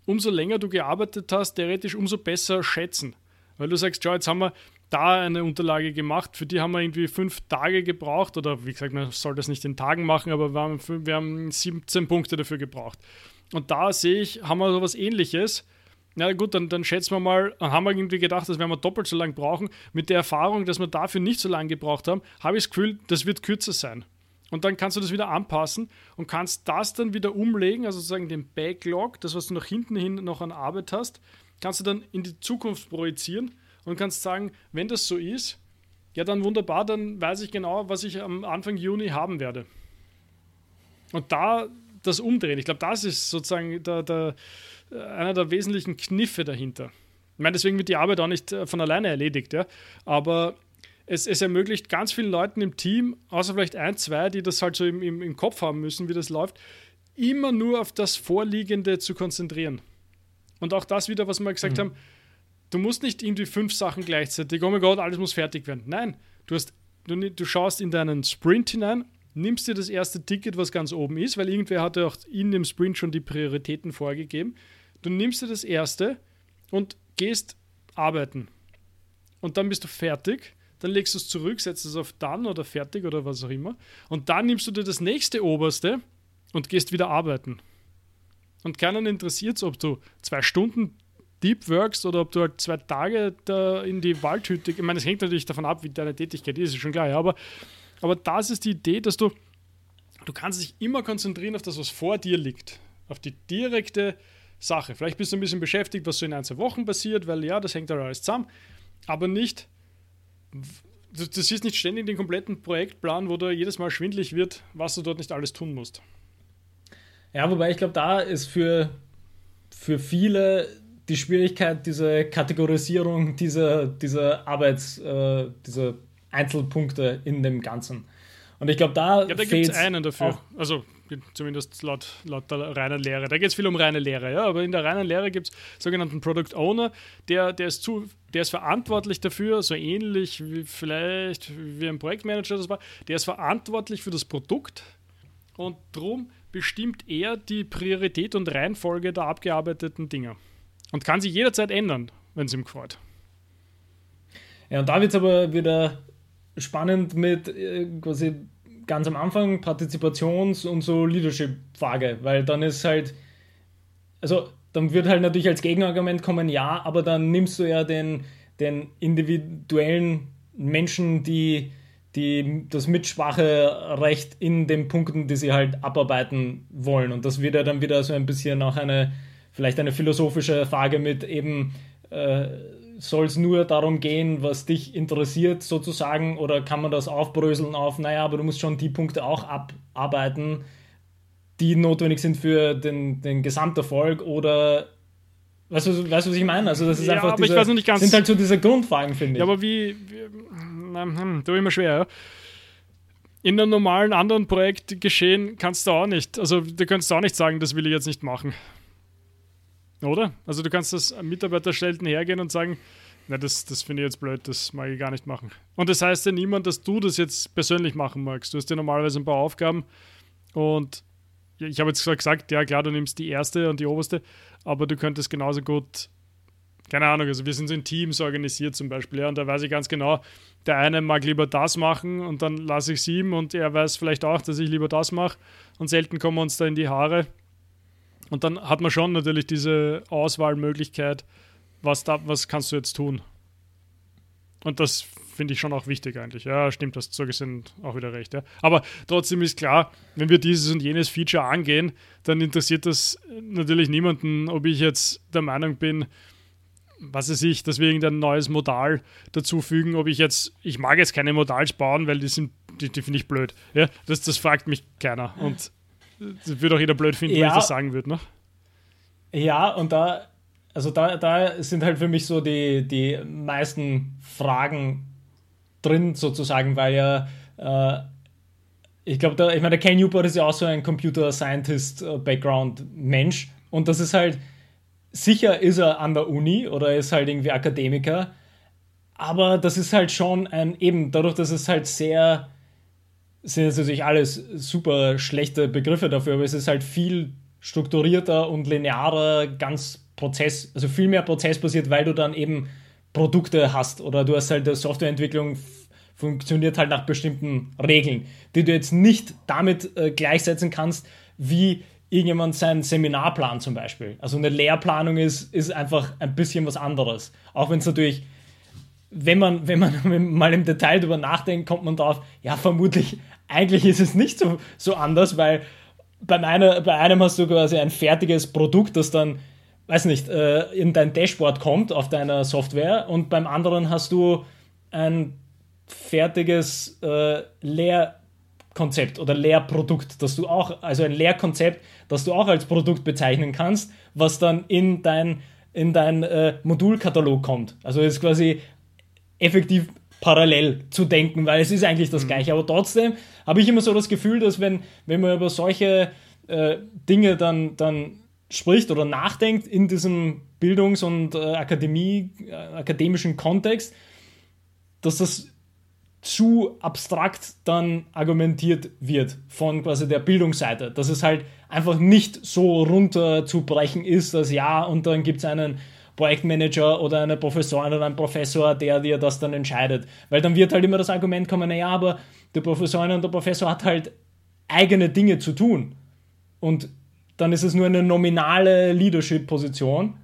umso länger du gearbeitet hast, theoretisch umso besser schätzen. Weil du sagst, schau, jetzt haben wir da eine Unterlage gemacht. Für die haben wir irgendwie fünf Tage gebraucht oder wie gesagt, man soll das nicht in Tagen machen, aber wir haben, wir haben 17 Punkte dafür gebraucht. Und da sehe ich, haben wir so was ähnliches. Na gut, dann, dann schätzen wir mal, haben wir irgendwie gedacht, das werden wir doppelt so lang brauchen. Mit der Erfahrung, dass wir dafür nicht so lange gebraucht haben, habe ich das Gefühl, das wird kürzer sein. Und dann kannst du das wieder anpassen und kannst das dann wieder umlegen, also sozusagen den Backlog, das, was du nach hinten hin noch an Arbeit hast, kannst du dann in die Zukunft projizieren und kannst sagen, wenn das so ist, ja dann wunderbar, dann weiß ich genau, was ich am Anfang Juni haben werde. Und da das umdrehen, ich glaube, das ist sozusagen der, der, einer der wesentlichen Kniffe dahinter. Ich meine, deswegen wird die Arbeit auch nicht äh, von alleine erledigt, ja. Aber es, es, ermöglicht ganz vielen Leuten im Team, außer vielleicht ein, zwei, die das halt so im, im, im Kopf haben müssen, wie das läuft, immer nur auf das Vorliegende zu konzentrieren. Und auch das wieder, was wir gesagt mhm. haben, Du musst nicht irgendwie fünf Sachen gleichzeitig, oh mein Gott, alles muss fertig werden. Nein, du, hast, du, du schaust in deinen Sprint hinein, nimmst dir das erste Ticket, was ganz oben ist, weil irgendwer hatte auch in dem Sprint schon die Prioritäten vorgegeben. Du nimmst dir das erste und gehst arbeiten. Und dann bist du fertig. Dann legst du es zurück, setzt es auf dann oder fertig oder was auch immer. Und dann nimmst du dir das nächste oberste und gehst wieder arbeiten. Und keinen interessiert es, ob du zwei Stunden deep workst oder ob du halt zwei Tage da in die Waldhütte, ich meine, es hängt natürlich davon ab, wie deine Tätigkeit ist, ist schon klar, ja, aber, aber das ist die Idee, dass du, du kannst dich immer konzentrieren auf das, was vor dir liegt, auf die direkte Sache. Vielleicht bist du ein bisschen beschäftigt, was so in ein, zwei Wochen passiert, weil ja, das hängt halt alles zusammen, aber nicht, du, du siehst nicht ständig den kompletten Projektplan, wo du jedes Mal schwindlig wird, was du dort nicht alles tun musst. Ja, wobei ich glaube, da ist für, für viele die Schwierigkeit, diese Kategorisierung dieser, dieser Arbeits, äh, dieser Einzelpunkte in dem Ganzen. Und ich glaube, da. Ja, da gibt es einen dafür. Also zumindest laut, laut der reinen Lehre. Da geht es viel um reine Lehre, ja, aber in der reinen Lehre gibt es sogenannten Product Owner, der, der, ist zu, der ist verantwortlich dafür, so ähnlich wie vielleicht wie ein Projektmanager das war, der ist verantwortlich für das Produkt und darum bestimmt er die Priorität und Reihenfolge der abgearbeiteten Dinge. Und kann sich jederzeit ändern, wenn es ihm gefällt. Ja, und da wird es aber wieder spannend mit äh, quasi ganz am Anfang Partizipations- und so Leadership-Frage, weil dann ist halt, also dann wird halt natürlich als Gegenargument kommen, ja, aber dann nimmst du ja den, den individuellen Menschen, die, die das Mitspracherecht in den Punkten, die sie halt abarbeiten wollen. Und das wird ja dann wieder so ein bisschen auch eine vielleicht eine philosophische Frage mit eben, äh, soll es nur darum gehen, was dich interessiert sozusagen, oder kann man das aufbröseln auf, naja, aber du musst schon die Punkte auch abarbeiten, die notwendig sind für den, den Gesamterfolg oder Weißt du, weißt du, was ich meine? Also, das ist ja, einfach diese, aber ich weiß nicht ganz, sind halt so diese Grundfragen, finde ich. Ja, aber wie, wie hm, du immer schwer, ja? In einem normalen anderen Projekt geschehen kannst du auch nicht. Also, du kannst auch nicht sagen, das will ich jetzt nicht machen. Oder? Also du kannst das Mitarbeiterstellten hergehen und sagen, na, das, das finde ich jetzt blöd, das mag ich gar nicht machen. Und das heißt ja niemand, dass du das jetzt persönlich machen magst. Du hast ja normalerweise ein paar Aufgaben und ich habe jetzt gesagt, ja klar, du nimmst die erste und die oberste, aber du könntest genauso gut, keine Ahnung, also wir sind so in Teams organisiert zum Beispiel, ja, und da weiß ich ganz genau, der eine mag lieber das machen und dann lasse ich es ihm und er weiß vielleicht auch, dass ich lieber das mache und selten kommen wir uns da in die Haare und dann hat man schon natürlich diese Auswahlmöglichkeit, was, da, was kannst du jetzt tun? Und das finde ich schon auch wichtig eigentlich. Ja, stimmt, das so gesehen auch wieder recht. Ja. Aber trotzdem ist klar, wenn wir dieses und jenes Feature angehen, dann interessiert das natürlich niemanden, ob ich jetzt der Meinung bin, was weiß ich, dass wir irgendein neues Modal dazufügen, ob ich jetzt, ich mag jetzt keine Modals bauen, weil die sind, die, die finde ich blöd. Ja, das, das fragt mich keiner. Und das würde auch jeder blöd finden, ja. wenn ich das sagen würde, ne? Ja, und da, also da, da sind halt für mich so die, die meisten Fragen drin, sozusagen, weil ja, äh, ich glaube, ich meine, der Ken Newport ist ja auch so ein Computer Scientist äh, Background Mensch und das ist halt, sicher ist er an der Uni oder ist halt irgendwie Akademiker, aber das ist halt schon ein, eben dadurch, dass es halt sehr sind jetzt natürlich alles super schlechte Begriffe dafür, aber es ist halt viel strukturierter und linearer, ganz Prozess, also viel mehr prozessbasiert, weil du dann eben Produkte hast oder du hast halt die Softwareentwicklung funktioniert halt nach bestimmten Regeln, die du jetzt nicht damit äh, gleichsetzen kannst, wie irgendjemand seinen Seminarplan zum Beispiel. Also eine Lehrplanung ist, ist einfach ein bisschen was anderes. Auch wenn es natürlich wenn man, wenn man mal im Detail darüber nachdenkt, kommt man drauf, ja, vermutlich, eigentlich ist es nicht so, so anders, weil bei, einer, bei einem hast du quasi ein fertiges Produkt, das dann, weiß nicht, äh, in dein Dashboard kommt auf deiner Software und beim anderen hast du ein fertiges äh, Lehrkonzept oder Lehrprodukt, das du auch, also ein Lehrkonzept, das du auch als Produkt bezeichnen kannst, was dann in dein in dein äh, Modulkatalog kommt. Also ist quasi effektiv parallel zu denken, weil es ist eigentlich das mhm. Gleiche. Aber trotzdem habe ich immer so das Gefühl, dass wenn, wenn man über solche äh, Dinge dann, dann spricht oder nachdenkt in diesem Bildungs- und äh, Akademie, äh, akademischen Kontext, dass das zu abstrakt dann argumentiert wird von quasi der Bildungsseite, dass es halt einfach nicht so runterzubrechen ist, dass ja, und dann gibt es einen Projektmanager oder eine Professorin oder ein Professor, der dir das dann entscheidet. Weil dann wird halt immer das Argument kommen, naja, aber der Professorin und der Professor hat halt eigene Dinge zu tun. Und dann ist es nur eine nominale Leadership-Position.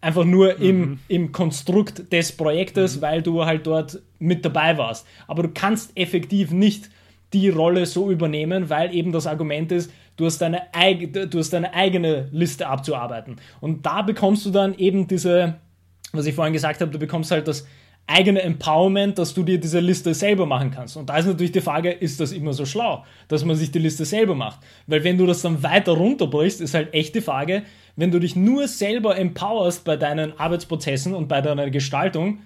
Einfach nur mhm. im, im Konstrukt des Projektes, mhm. weil du halt dort mit dabei warst. Aber du kannst effektiv nicht die Rolle so übernehmen, weil eben das Argument ist, du hast deine, du hast deine eigene Liste abzuarbeiten. Und da bekommst du dann eben diese, was ich vorhin gesagt habe, du bekommst halt das eigene Empowerment, dass du dir diese Liste selber machen kannst. Und da ist natürlich die Frage, ist das immer so schlau, dass man sich die Liste selber macht? Weil wenn du das dann weiter runterbrichst, ist halt echt die Frage, wenn du dich nur selber empowerst bei deinen Arbeitsprozessen und bei deiner Gestaltung,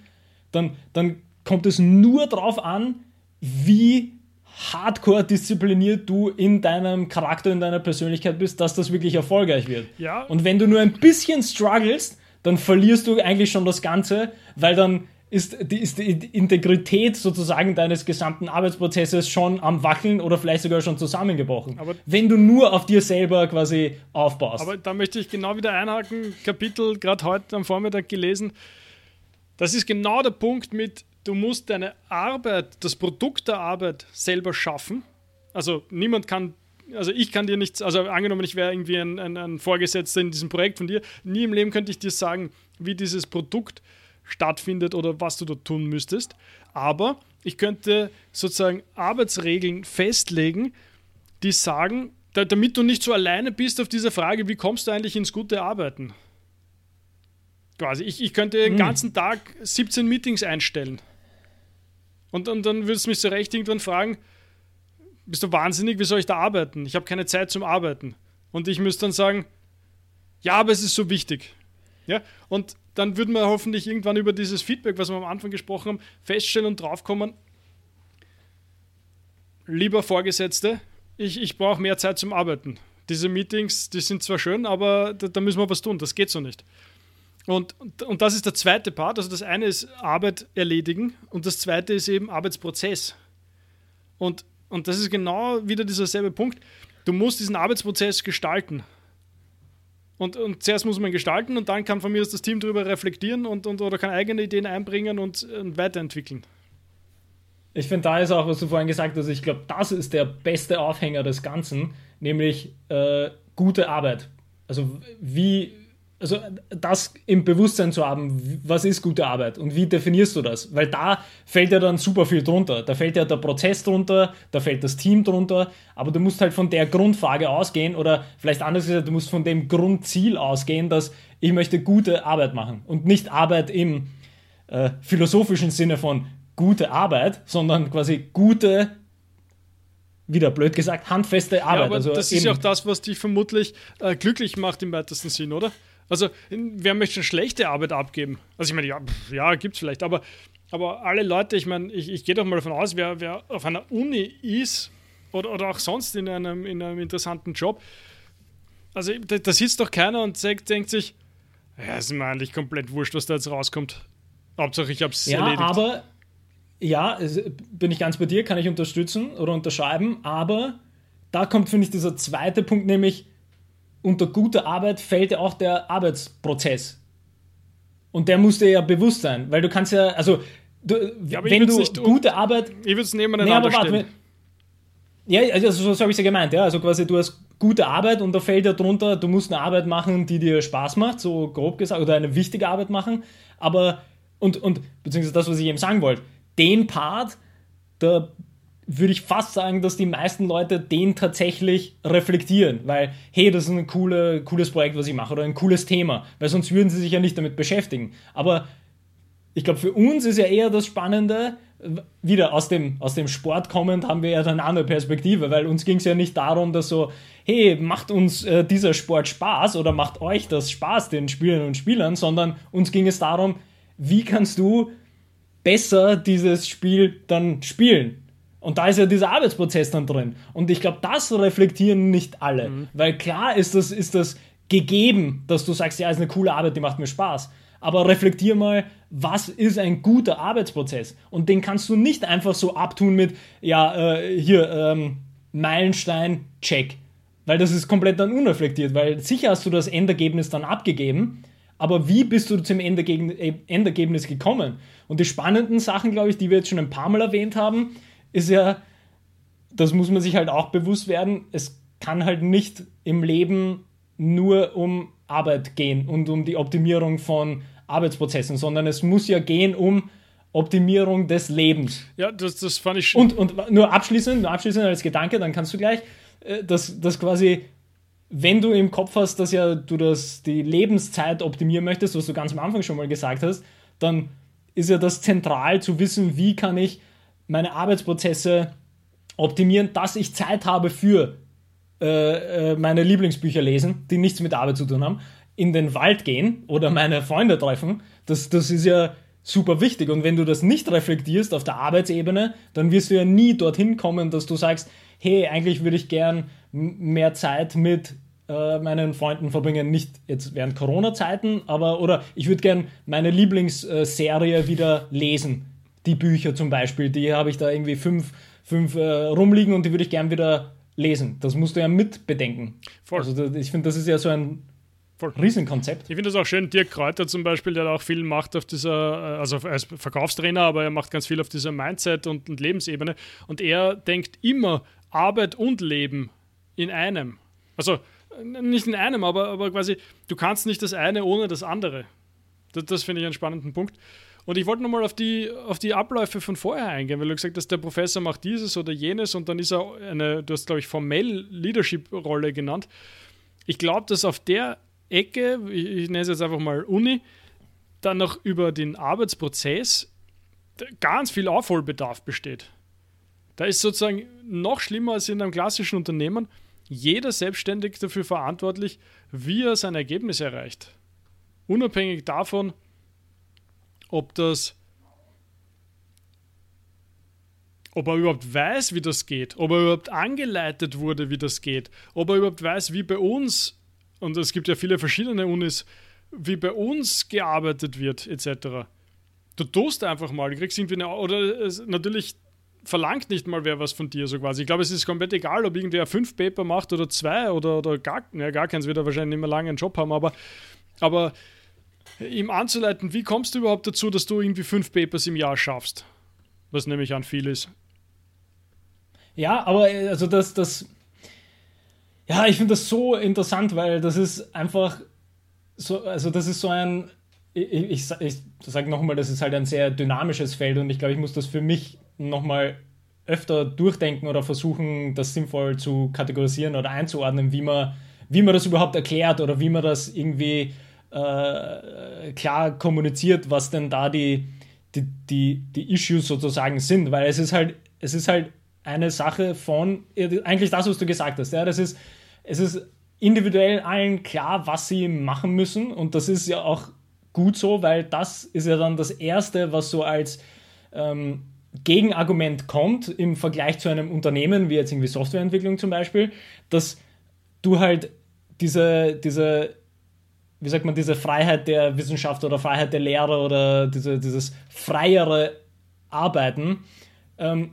dann, dann kommt es nur darauf an, wie hardcore diszipliniert du in deinem Charakter, in deiner Persönlichkeit bist, dass das wirklich erfolgreich wird. Ja. Und wenn du nur ein bisschen strugglest, dann verlierst du eigentlich schon das Ganze, weil dann ist die, ist die Integrität sozusagen deines gesamten Arbeitsprozesses schon am Wackeln oder vielleicht sogar schon zusammengebrochen. Aber wenn du nur auf dir selber quasi aufbaust. Aber da möchte ich genau wieder einhaken. Kapitel gerade heute am Vormittag gelesen. Das ist genau der Punkt mit, du musst deine Arbeit, das Produkt der Arbeit selber schaffen. Also niemand kann also ich kann dir nichts, also angenommen, ich wäre irgendwie ein, ein, ein, Vorgesetzter in diesem Projekt von dir, nie im Leben könnte ich dir sagen, wie dieses Produkt stattfindet oder was du dort tun müsstest. Aber ich könnte sozusagen Arbeitsregeln festlegen, die sagen, da, damit du nicht so alleine bist auf dieser Frage, wie kommst du eigentlich ins gute Arbeiten? Quasi, ich, ich könnte den hm. ganzen Tag 17 Meetings einstellen. Und, und dann würdest du mich so recht irgendwann fragen, bist du wahnsinnig, wie soll ich da arbeiten? Ich habe keine Zeit zum Arbeiten. Und ich müsste dann sagen, ja, aber es ist so wichtig. Ja? Und dann würden wir hoffentlich irgendwann über dieses Feedback, was wir am Anfang gesprochen haben, feststellen und draufkommen, lieber Vorgesetzte, ich, ich brauche mehr Zeit zum Arbeiten. Diese Meetings, die sind zwar schön, aber da, da müssen wir was tun, das geht so nicht. Und, und, das ist der zweite Part. Also das eine ist Arbeit erledigen und das zweite ist eben Arbeitsprozess. Und, und das ist genau wieder dieser selbe Punkt. Du musst diesen Arbeitsprozess gestalten. Und, und zuerst muss man gestalten und dann kann von mir aus das Team darüber reflektieren und, und oder kann eigene Ideen einbringen und, und weiterentwickeln. Ich finde, da ist auch, was du vorhin gesagt hast, ich glaube, das ist der beste Aufhänger des Ganzen, nämlich äh, gute Arbeit. Also wie, also das im Bewusstsein zu haben, was ist gute Arbeit und wie definierst du das? Weil da fällt ja dann super viel drunter. Da fällt ja der Prozess drunter, da fällt das Team drunter, aber du musst halt von der Grundfrage ausgehen oder vielleicht anders gesagt, du musst von dem Grundziel ausgehen, dass ich möchte gute Arbeit machen und nicht Arbeit im äh, philosophischen Sinne von gute Arbeit, sondern quasi gute wieder blöd gesagt, handfeste Arbeit. Ja, aber also das ist ja auch das, was dich vermutlich äh, glücklich macht im weitesten Sinn, oder? Also, wer möchte schon schlechte Arbeit abgeben? Also, ich meine, ja, ja gibt es vielleicht, aber, aber alle Leute, ich meine, ich, ich gehe doch mal davon aus, wer, wer auf einer Uni ist oder, oder auch sonst in einem, in einem interessanten Job, also da, da sitzt doch keiner und sagt, denkt sich, ja, ist mir eigentlich komplett wurscht, was da jetzt rauskommt. Hauptsache, ich habe es ja, erledigt. Aber, ja, bin ich ganz bei dir, kann ich unterstützen oder unterschreiben, aber da kommt, finde ich, dieser zweite Punkt, nämlich unter guter Arbeit fällt ja auch der Arbeitsprozess. Und der muss dir ja bewusst sein, weil du kannst ja, also du, ja, wenn du gute Arbeit. Ich würde es nebeneinander nee, stellen. Ja, also so, so habe ich es ja gemeint, ja. Also quasi du hast gute Arbeit und da fällt ja drunter, du musst eine Arbeit machen, die dir Spaß macht, so grob gesagt, oder eine wichtige Arbeit machen. Aber, und, und beziehungsweise das, was ich eben sagen wollte, den Part, da würde ich fast sagen, dass die meisten Leute den tatsächlich reflektieren, weil, hey, das ist ein coole, cooles Projekt, was ich mache oder ein cooles Thema, weil sonst würden sie sich ja nicht damit beschäftigen. Aber ich glaube, für uns ist ja eher das Spannende, wieder aus dem, aus dem Sport kommend haben wir ja eine andere Perspektive, weil uns ging es ja nicht darum, dass so, hey, macht uns äh, dieser Sport Spaß oder macht euch das Spaß, den Spielern und Spielern, sondern uns ging es darum, wie kannst du besser dieses Spiel dann spielen? Und da ist ja dieser Arbeitsprozess dann drin. Und ich glaube, das reflektieren nicht alle. Mhm. Weil klar ist das, ist das gegeben, dass du sagst, ja, ist eine coole Arbeit, die macht mir Spaß. Aber reflektier mal, was ist ein guter Arbeitsprozess? Und den kannst du nicht einfach so abtun mit, ja, äh, hier, ähm, Meilenstein, check. Weil das ist komplett dann unreflektiert, weil sicher hast du das Endergebnis dann abgegeben, aber wie bist du zum Endergebnis gekommen? Und die spannenden Sachen, glaube ich, die wir jetzt schon ein paar Mal erwähnt haben, ist ja, das muss man sich halt auch bewusst werden, es kann halt nicht im Leben nur um Arbeit gehen und um die Optimierung von Arbeitsprozessen, sondern es muss ja gehen um Optimierung des Lebens. Ja, das, das fand ich Und, und nur abschließend, nur abschließend als Gedanke, dann kannst du gleich, äh, dass, dass quasi, wenn du im Kopf hast, dass ja du das, die Lebenszeit optimieren möchtest, was du ganz am Anfang schon mal gesagt hast, dann ist ja das zentral zu wissen, wie kann ich meine Arbeitsprozesse optimieren, dass ich Zeit habe für äh, äh, meine Lieblingsbücher lesen, die nichts mit Arbeit zu tun haben, in den Wald gehen oder meine Freunde treffen. Das, das ist ja super wichtig. Und wenn du das nicht reflektierst auf der Arbeitsebene, dann wirst du ja nie dorthin kommen, dass du sagst, hey, eigentlich würde ich gern mehr Zeit mit äh, meinen Freunden verbringen, nicht jetzt während Corona-Zeiten, aber oder ich würde gern meine Lieblingsserie wieder lesen. Die Bücher zum Beispiel, die habe ich da irgendwie fünf, fünf äh, rumliegen und die würde ich gern wieder lesen. Das musst du ja mitbedenken. Voll. Also das, ich finde, das ist ja so ein Voll. Riesenkonzept. Ich finde das auch schön. Dirk Kräuter zum Beispiel, der auch viel macht auf dieser, äh, also als Verkaufstrainer, aber er macht ganz viel auf dieser Mindset- und, und Lebensebene. Und er denkt immer Arbeit und Leben in einem. Also nicht in einem, aber, aber quasi, du kannst nicht das eine ohne das andere. Das, das finde ich einen spannenden Punkt. Und ich wollte nochmal auf die, auf die Abläufe von vorher eingehen, weil du gesagt hast, der Professor macht dieses oder jenes und dann ist er eine, du hast glaube ich formell Leadership-Rolle genannt. Ich glaube, dass auf der Ecke, ich, ich nenne es jetzt einfach mal Uni, dann noch über den Arbeitsprozess ganz viel Aufholbedarf besteht. Da ist sozusagen noch schlimmer als in einem klassischen Unternehmen jeder selbstständig dafür verantwortlich, wie er sein Ergebnis erreicht. Unabhängig davon, ob das ob er überhaupt weiß, wie das geht, ob er überhaupt angeleitet wurde, wie das geht, ob er überhaupt weiß, wie bei uns, und es gibt ja viele verschiedene Unis, wie bei uns gearbeitet wird, etc. Du tust einfach mal, du kriegst irgendwie eine, oder es, natürlich verlangt nicht mal wer was von dir, so quasi. Ich glaube, es ist komplett egal, ob irgendwer fünf Paper macht oder zwei oder, oder gar, ja, gar keins wird er wahrscheinlich nicht mehr lange einen Job haben, aber, aber ihm anzuleiten, wie kommst du überhaupt dazu, dass du irgendwie fünf Papers im Jahr schaffst? Was nämlich an viel ist. Ja, aber äh, also das, das, ja, ich finde das so interessant, weil das ist einfach so, also das ist so ein, ich, ich, ich sage nochmal, das ist halt ein sehr dynamisches Feld und ich glaube, ich muss das für mich nochmal öfter durchdenken oder versuchen, das sinnvoll zu kategorisieren oder einzuordnen, wie man, wie man das überhaupt erklärt oder wie man das irgendwie äh, klar kommuniziert, was denn da die, die, die, die Issues sozusagen sind, weil es ist halt, es ist halt eine Sache von, eigentlich das, was du gesagt hast, ja, das ist, es ist individuell allen klar, was sie machen müssen und das ist ja auch gut so, weil das ist ja dann das Erste, was so als ähm, Gegenargument kommt im Vergleich zu einem Unternehmen, wie jetzt irgendwie Softwareentwicklung zum Beispiel, dass du halt diese, diese wie sagt man, diese Freiheit der Wissenschaft oder Freiheit der Lehre oder diese, dieses freiere Arbeiten, ähm,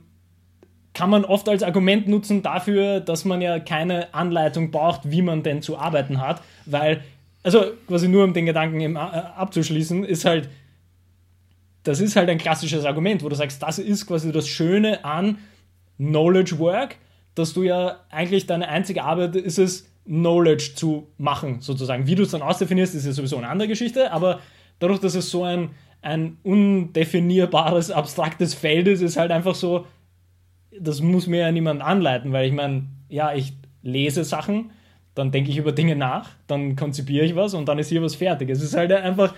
kann man oft als Argument nutzen dafür, dass man ja keine Anleitung braucht, wie man denn zu arbeiten hat, weil, also quasi nur um den Gedanken äh, abzuschließen, ist halt, das ist halt ein klassisches Argument, wo du sagst, das ist quasi das Schöne an Knowledge Work, dass du ja eigentlich deine einzige Arbeit ist es, Knowledge zu machen, sozusagen. Wie du es dann ausdefinierst, ist ja sowieso eine andere Geschichte, aber dadurch, dass es so ein, ein undefinierbares, abstraktes Feld ist, ist halt einfach so, das muss mir ja niemand anleiten, weil ich meine, ja, ich lese Sachen, dann denke ich über Dinge nach, dann konzipiere ich was und dann ist hier was fertig. Es ist halt einfach,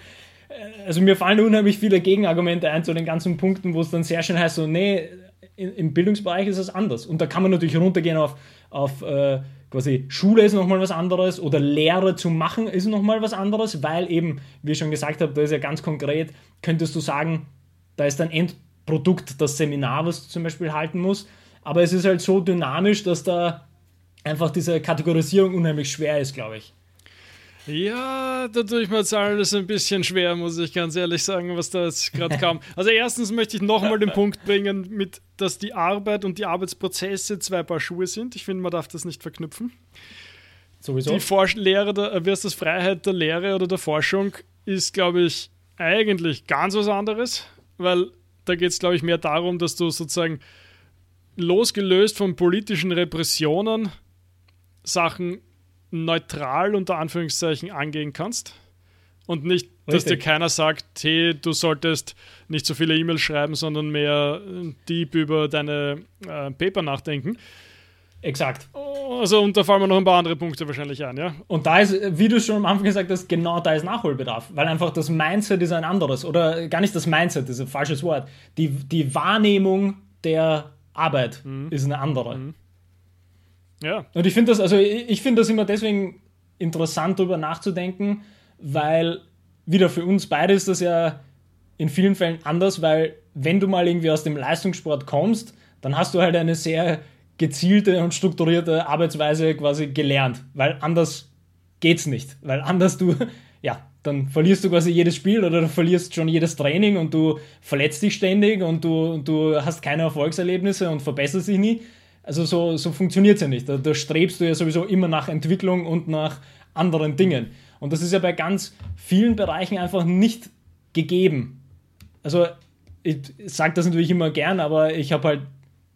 äh, also mir fallen unheimlich viele Gegenargumente ein zu den ganzen Punkten, wo es dann sehr schön heißt, so, nee, im Bildungsbereich ist es anders. Und da kann man natürlich runtergehen auf, auf äh, quasi Schule ist nochmal was anderes oder Lehre zu machen ist nochmal was anderes, weil eben, wie ich schon gesagt habe, da ist ja ganz konkret, könntest du sagen, da ist ein Endprodukt das Seminar, was du zum Beispiel halten musst, aber es ist halt so dynamisch, dass da einfach diese Kategorisierung unheimlich schwer ist, glaube ich. Ja, da tue ich mir jetzt alles ein bisschen schwer, muss ich ganz ehrlich sagen, was da jetzt gerade kam. Also erstens möchte ich nochmal den Punkt bringen, mit, dass die Arbeit und die Arbeitsprozesse zwei Paar Schuhe sind. Ich finde, man darf das nicht verknüpfen. Sowieso. Die Forsch Lehre, der, wie heißt das, Freiheit der Lehre oder der Forschung ist, glaube ich, eigentlich ganz was anderes, weil da geht es, glaube ich, mehr darum, dass du sozusagen losgelöst von politischen Repressionen Sachen neutral unter Anführungszeichen angehen kannst. Und nicht, dass Richtig. dir keiner sagt, hey, du solltest nicht so viele E-Mails schreiben, sondern mehr deep über deine äh, Paper nachdenken. Exakt. Also, und da fallen mir noch ein paar andere Punkte wahrscheinlich ein, ja. Und da ist, wie du schon am Anfang gesagt hast, genau da ist Nachholbedarf, weil einfach das Mindset ist ein anderes. Oder gar nicht das Mindset, das ist ein falsches Wort. Die, die Wahrnehmung der Arbeit mhm. ist eine andere. Mhm. Ja. Und ich finde das, also ich, finde das immer deswegen interessant, darüber nachzudenken, weil wieder für uns beide ist das ja in vielen Fällen anders, weil wenn du mal irgendwie aus dem Leistungssport kommst, dann hast du halt eine sehr gezielte und strukturierte Arbeitsweise quasi gelernt, weil anders geht's nicht, weil anders du, ja, dann verlierst du quasi jedes Spiel oder du verlierst schon jedes Training und du verletzt dich ständig und du, du hast keine Erfolgserlebnisse und verbesserst dich nie. Also so, so funktioniert es ja nicht. Da, da strebst du ja sowieso immer nach Entwicklung und nach anderen Dingen. Und das ist ja bei ganz vielen Bereichen einfach nicht gegeben. Also ich sage das natürlich immer gern, aber ich habe halt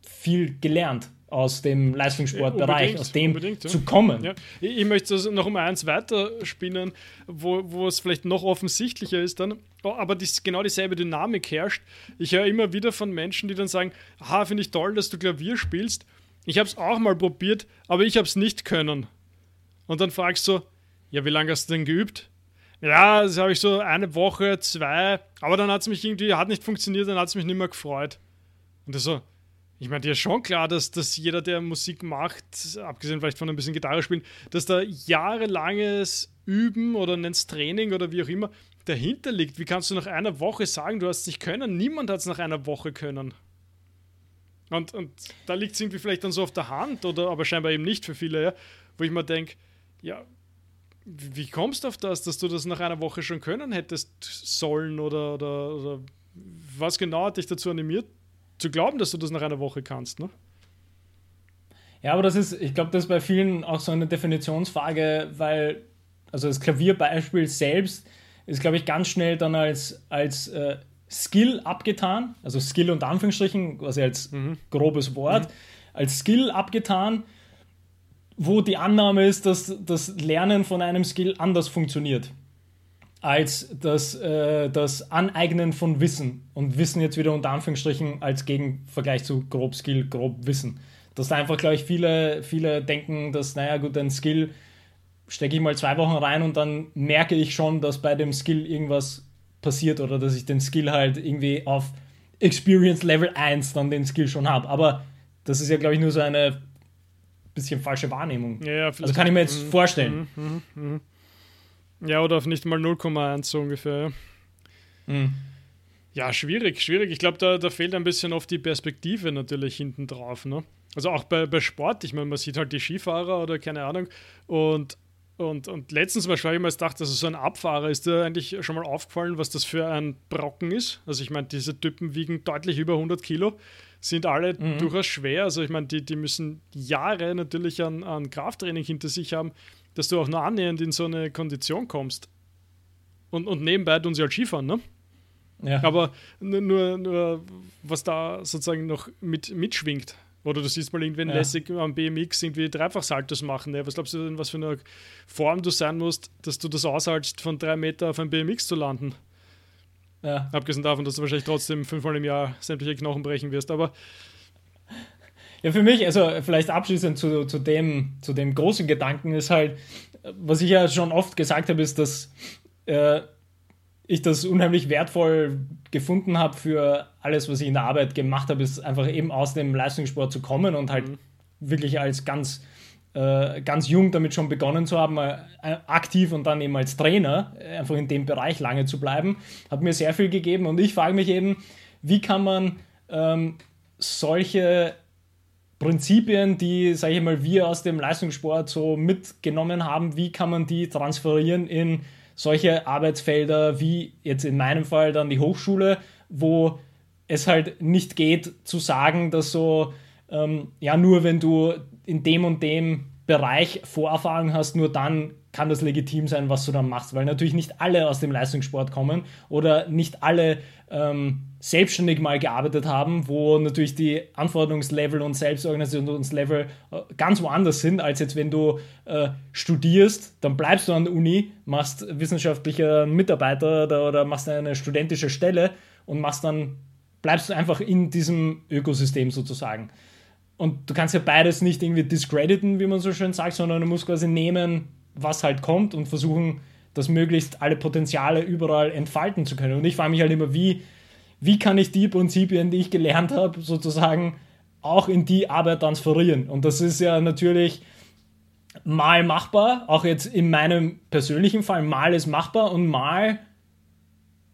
viel gelernt aus dem Leistungssportbereich, aus dem ja. zu kommen. Ja. Ich möchte das noch um eins weiterspinnen, wo, wo es vielleicht noch offensichtlicher ist dann, oh, aber dies, genau dieselbe Dynamik herrscht. Ich höre immer wieder von Menschen, die dann sagen, aha, finde ich toll, dass du Klavier spielst. Ich habe es auch mal probiert, aber ich habe es nicht können. Und dann fragst du, ja, wie lange hast du denn geübt? Ja, das habe ich so eine Woche, zwei, aber dann hat es mich irgendwie, hat nicht funktioniert, dann hat es mich nicht mehr gefreut. Und das so, ich meine, dir ist schon klar, dass, dass jeder, der Musik macht, abgesehen vielleicht von ein bisschen Gitarre spielen, dass da jahrelanges Üben oder nennst Training oder wie auch immer dahinter liegt. Wie kannst du nach einer Woche sagen, du hast es nicht können? Niemand hat es nach einer Woche können. Und, und da liegt es irgendwie vielleicht dann so auf der Hand, oder aber scheinbar eben nicht für viele, ja, wo ich mir denke, ja, wie kommst du auf das, dass du das nach einer Woche schon können hättest sollen oder, oder, oder was genau hat dich dazu animiert, zu glauben, dass du das nach einer Woche kannst, ne? Ja, aber das ist, ich glaube, das ist bei vielen auch so eine Definitionsfrage, weil, also das Klavierbeispiel selbst ist, glaube ich, ganz schnell dann als, als äh, Skill abgetan, also Skill unter Anführungsstrichen, quasi als mhm. grobes Wort, mhm. als Skill abgetan, wo die Annahme ist, dass das Lernen von einem Skill anders funktioniert als das, äh, das Aneignen von Wissen. Und Wissen jetzt wieder unter Anführungsstrichen als Gegenvergleich zu grob Skill, grob Wissen. Dass da einfach, glaube ich, viele, viele denken, dass, naja, gut, ein Skill stecke ich mal zwei Wochen rein und dann merke ich schon, dass bei dem Skill irgendwas passiert oder dass ich den Skill halt irgendwie auf Experience Level 1 dann den Skill schon habe. Aber das ist ja, glaube ich, nur so eine bisschen falsche Wahrnehmung. Ja, ja, also kann ich mir jetzt mhm. vorstellen. Mhm, mh, mh. Ja, oder auf nicht mal 0,1 so ungefähr. Mhm. Ja, schwierig, schwierig. Ich glaube, da, da fehlt ein bisschen oft die Perspektive natürlich hinten drauf. Ne? Also auch bei, bei Sport, ich meine, man sieht halt die Skifahrer oder keine Ahnung. Und, und, und letztens mal habe ich mal gedacht, dass es so ein Abfahrer ist, dir eigentlich schon mal aufgefallen, was das für ein Brocken ist. Also ich meine, diese Typen wiegen deutlich über 100 Kilo, sind alle mhm. durchaus schwer. Also ich meine, die, die müssen Jahre natürlich an, an Krafttraining hinter sich haben dass du auch nur annähernd in so eine Kondition kommst. Und, und nebenbei tun sie halt Skifahren, ne? Ja. Aber nur, nur, was da sozusagen noch mit, mitschwingt. Oder du siehst mal irgendwen ja. lässig am BMX irgendwie Dreifachsaltos machen. Ne? Was glaubst du denn, was für eine Form du sein musst, dass du das aushaltst, von drei Meter auf ein BMX zu landen? Ja. Abgesehen davon, dass du wahrscheinlich trotzdem fünfmal im Jahr sämtliche Knochen brechen wirst. Aber ja, für mich, also vielleicht abschließend zu, zu, dem, zu dem großen Gedanken ist halt, was ich ja schon oft gesagt habe, ist, dass äh, ich das unheimlich wertvoll gefunden habe für alles, was ich in der Arbeit gemacht habe, ist einfach eben aus dem Leistungssport zu kommen und halt mhm. wirklich als ganz, äh, ganz jung damit schon begonnen zu haben, äh, aktiv und dann eben als Trainer, äh, einfach in dem Bereich lange zu bleiben, hat mir sehr viel gegeben und ich frage mich eben, wie kann man ähm, solche Prinzipien, die, sage ich mal, wir aus dem Leistungssport so mitgenommen haben, wie kann man die transferieren in solche Arbeitsfelder wie jetzt in meinem Fall dann die Hochschule, wo es halt nicht geht zu sagen, dass so, ähm, ja, nur wenn du in dem und dem Bereich Vorerfahrung hast, nur dann kann das legitim sein, was du dann machst, weil natürlich nicht alle aus dem Leistungssport kommen oder nicht alle ähm, selbstständig mal gearbeitet haben, wo natürlich die Anforderungslevel und Selbstorganisationslevel äh, ganz woanders sind, als jetzt wenn du äh, studierst, dann bleibst du an der Uni, machst wissenschaftlicher Mitarbeiter oder, oder machst eine studentische Stelle und machst dann, bleibst du einfach in diesem Ökosystem sozusagen. Und du kannst ja beides nicht irgendwie discrediten, wie man so schön sagt, sondern du musst quasi nehmen, was halt kommt und versuchen, das möglichst alle Potenziale überall entfalten zu können. Und ich frage mich halt immer, wie, wie kann ich die Prinzipien, die ich gelernt habe, sozusagen auch in die Arbeit transferieren. Und das ist ja natürlich mal machbar, auch jetzt in meinem persönlichen Fall, mal ist machbar und mal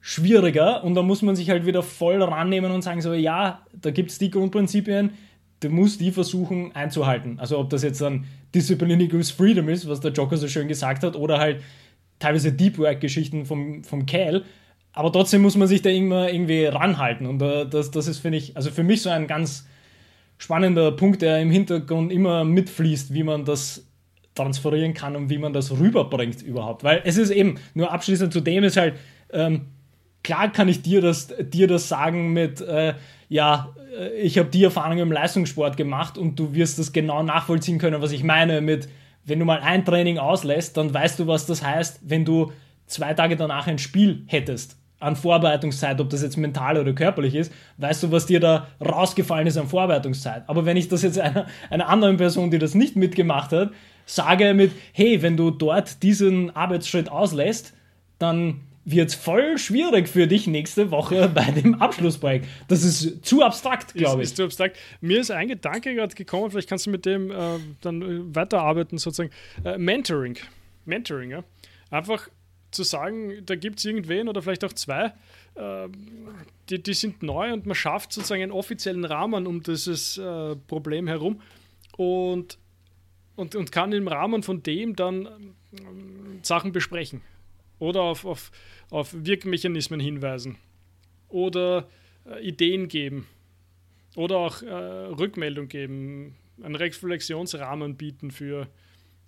schwieriger. Und da muss man sich halt wieder voll rannehmen und sagen, so ja, da gibt es die Grundprinzipien, du musst die versuchen einzuhalten. Also ob das jetzt dann Discipline equals Freedom ist, was der Joker so schön gesagt hat, oder halt teilweise Deep Work-Geschichten vom, vom Cal. Aber trotzdem muss man sich da immer irgendwie ranhalten. Und uh, das, das ist, finde ich, also für mich so ein ganz spannender Punkt, der im Hintergrund immer mitfließt, wie man das transferieren kann und wie man das rüberbringt überhaupt. Weil es ist eben, nur abschließend zu dem ist halt, ähm, klar kann ich dir das, dir das sagen mit, äh, ja, äh, ich habe die Erfahrung im Leistungssport gemacht und du wirst das genau nachvollziehen können, was ich meine mit, wenn du mal ein Training auslässt, dann weißt du, was das heißt, wenn du zwei Tage danach ein Spiel hättest an Vorbereitungszeit, ob das jetzt mental oder körperlich ist, weißt du, was dir da rausgefallen ist an Vorbereitungszeit. Aber wenn ich das jetzt einer, einer anderen Person, die das nicht mitgemacht hat, sage mit, hey, wenn du dort diesen Arbeitsschritt auslässt, dann wird es voll schwierig für dich nächste Woche bei dem Abschlussprojekt. Das ist zu abstrakt, glaube ich. Ist zu abstrakt. Mir ist ein Gedanke gerade gekommen, vielleicht kannst du mit dem äh, dann äh, weiterarbeiten, sozusagen. Äh, Mentoring. Mentoring, ja. Einfach zu sagen, da gibt es irgendwen oder vielleicht auch zwei, äh, die, die sind neu und man schafft sozusagen einen offiziellen Rahmen um dieses äh, Problem herum und, und, und kann im Rahmen von dem dann ähm, Sachen besprechen oder auf, auf, auf Wirkmechanismen hinweisen oder äh, Ideen geben oder auch äh, Rückmeldung geben, einen Reflexionsrahmen bieten für,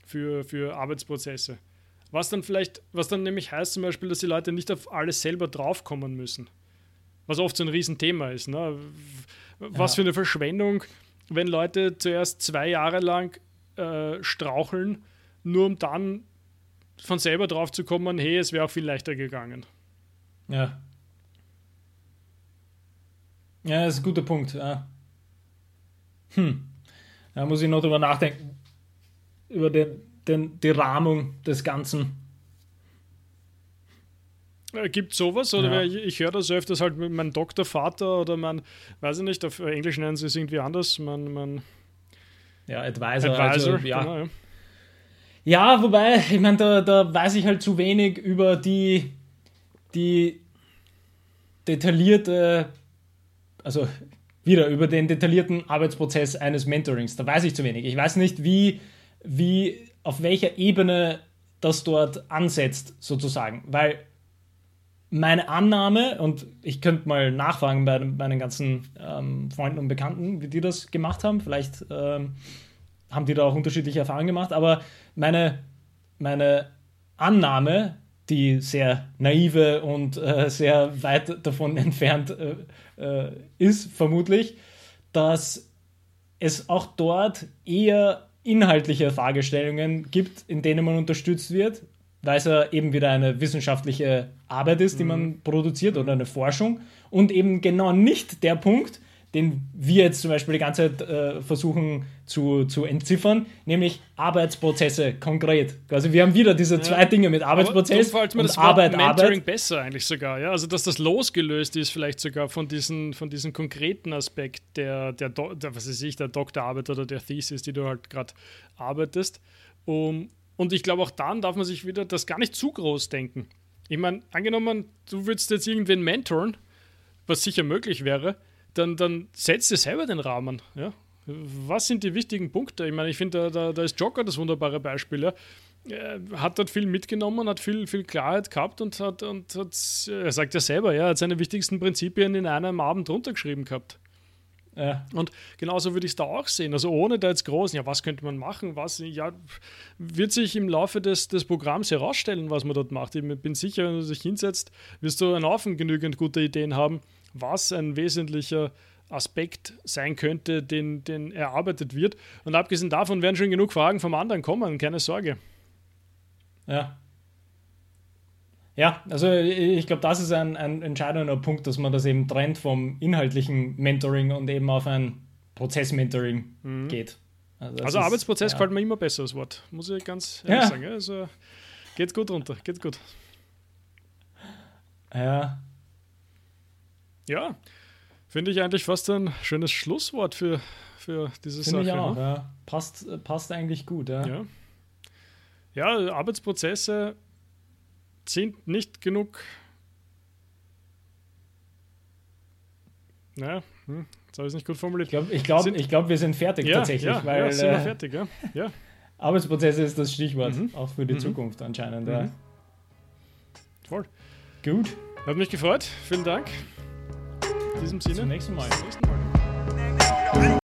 für, für Arbeitsprozesse. Was dann vielleicht, was dann nämlich heißt zum Beispiel, dass die Leute nicht auf alles selber draufkommen müssen. Was oft so ein Riesenthema ist. Ne? Was ja. für eine Verschwendung, wenn Leute zuerst zwei Jahre lang äh, straucheln, nur um dann von selber drauf zu kommen, hey, es wäre auch viel leichter gegangen. Ja. Ja, das ist ein guter Punkt. Ja. Hm. Da muss ich noch drüber nachdenken. Über den, den, die Rahmung des Ganzen. Äh, gibt sowas? Oder ja. ich, höre das öfters halt mit meinem Doktorvater oder mein, weiß ich nicht, auf Englisch nennen sie es irgendwie anders, mein, mein ja, Advisor. Advisor also, ja. Genau, ja. Ja, wobei, ich meine, da, da weiß ich halt zu wenig über die, die detaillierte, also wieder über den detaillierten Arbeitsprozess eines Mentorings. Da weiß ich zu wenig. Ich weiß nicht, wie, wie, auf welcher Ebene das dort ansetzt, sozusagen. Weil meine Annahme, und ich könnte mal nachfragen bei meinen ganzen ähm, Freunden und Bekannten, wie die das gemacht haben. Vielleicht ähm, haben die da auch unterschiedliche Erfahrungen gemacht, aber meine, meine Annahme, die sehr naive und äh, sehr weit davon entfernt äh, äh, ist, vermutlich, dass es auch dort eher inhaltliche Fragestellungen gibt, in denen man unterstützt wird, weil es ja eben wieder eine wissenschaftliche Arbeit ist, die man mhm. produziert oder eine Forschung und eben genau nicht der Punkt, den wir jetzt zum Beispiel die ganze Zeit äh, versuchen zu, zu entziffern, nämlich Arbeitsprozesse konkret. Also wir haben wieder diese ja. zwei Dinge mit Arbeitsprozess und das Arbeit, Mentoring Arbeit. besser eigentlich sogar, ja. Also dass das losgelöst ist vielleicht sogar von diesem von diesen konkreten Aspekt der, der, der, was weiß ich, der Doktorarbeit oder der Thesis, die du halt gerade arbeitest. Um, und ich glaube auch dann darf man sich wieder das gar nicht zu groß denken. Ich meine, angenommen, du würdest jetzt irgendwen mentoren, was sicher möglich wäre, dann, dann setzt ihr selber den Rahmen. Ja? Was sind die wichtigen Punkte? Ich meine, ich finde, da, da, da, ist Joker das wunderbare Beispiel. Ja? Er hat dort viel mitgenommen, hat viel, viel Klarheit gehabt und hat, und hat, er sagt ja selber, ja, hat seine wichtigsten Prinzipien in einem Abend runtergeschrieben gehabt. Ja. Und genauso würde ich es da auch sehen. Also ohne da jetzt groß, ja, was könnte man machen? Was, ja, wird sich im Laufe des, des Programms herausstellen, was man dort macht. Ich bin sicher, wenn du dich hinsetzt, wirst du einen Haufen genügend gute Ideen haben, was ein wesentlicher Aspekt sein könnte, den, den erarbeitet wird. Und abgesehen davon werden schon genug Fragen vom anderen kommen, keine Sorge. Ja. Ja, also ich glaube, das ist ein, ein entscheidender Punkt, dass man das eben trennt vom inhaltlichen Mentoring und eben auf ein Prozess-Mentoring mhm. geht. Also, also ist, Arbeitsprozess ja. gefällt mir immer besser das Wort, muss ich ganz ehrlich ja. sagen. Also geht gut runter, geht gut. Ja. Ja, finde ich eigentlich fast ein schönes Schlusswort für, für diese Find Sache. Ich auch, ne? ja. passt, passt eigentlich gut. Ja. ja. Ja, Arbeitsprozesse sind nicht genug. Naja, hm, jetzt habe ich es nicht gut formuliert. Ich glaube, ich glaub, ich glaub, wir sind fertig ja, tatsächlich. Ja, weil, ja, sind wir äh, fertig, ja. ja. Arbeitsprozesse ist das Stichwort, mhm. auch für die mhm. Zukunft anscheinend. Mhm. Ja. Voll. Gut. Hat mich gefreut. Vielen Dank. Diesem Sinne. Zum nächsten Mal. Zum nächsten Mal.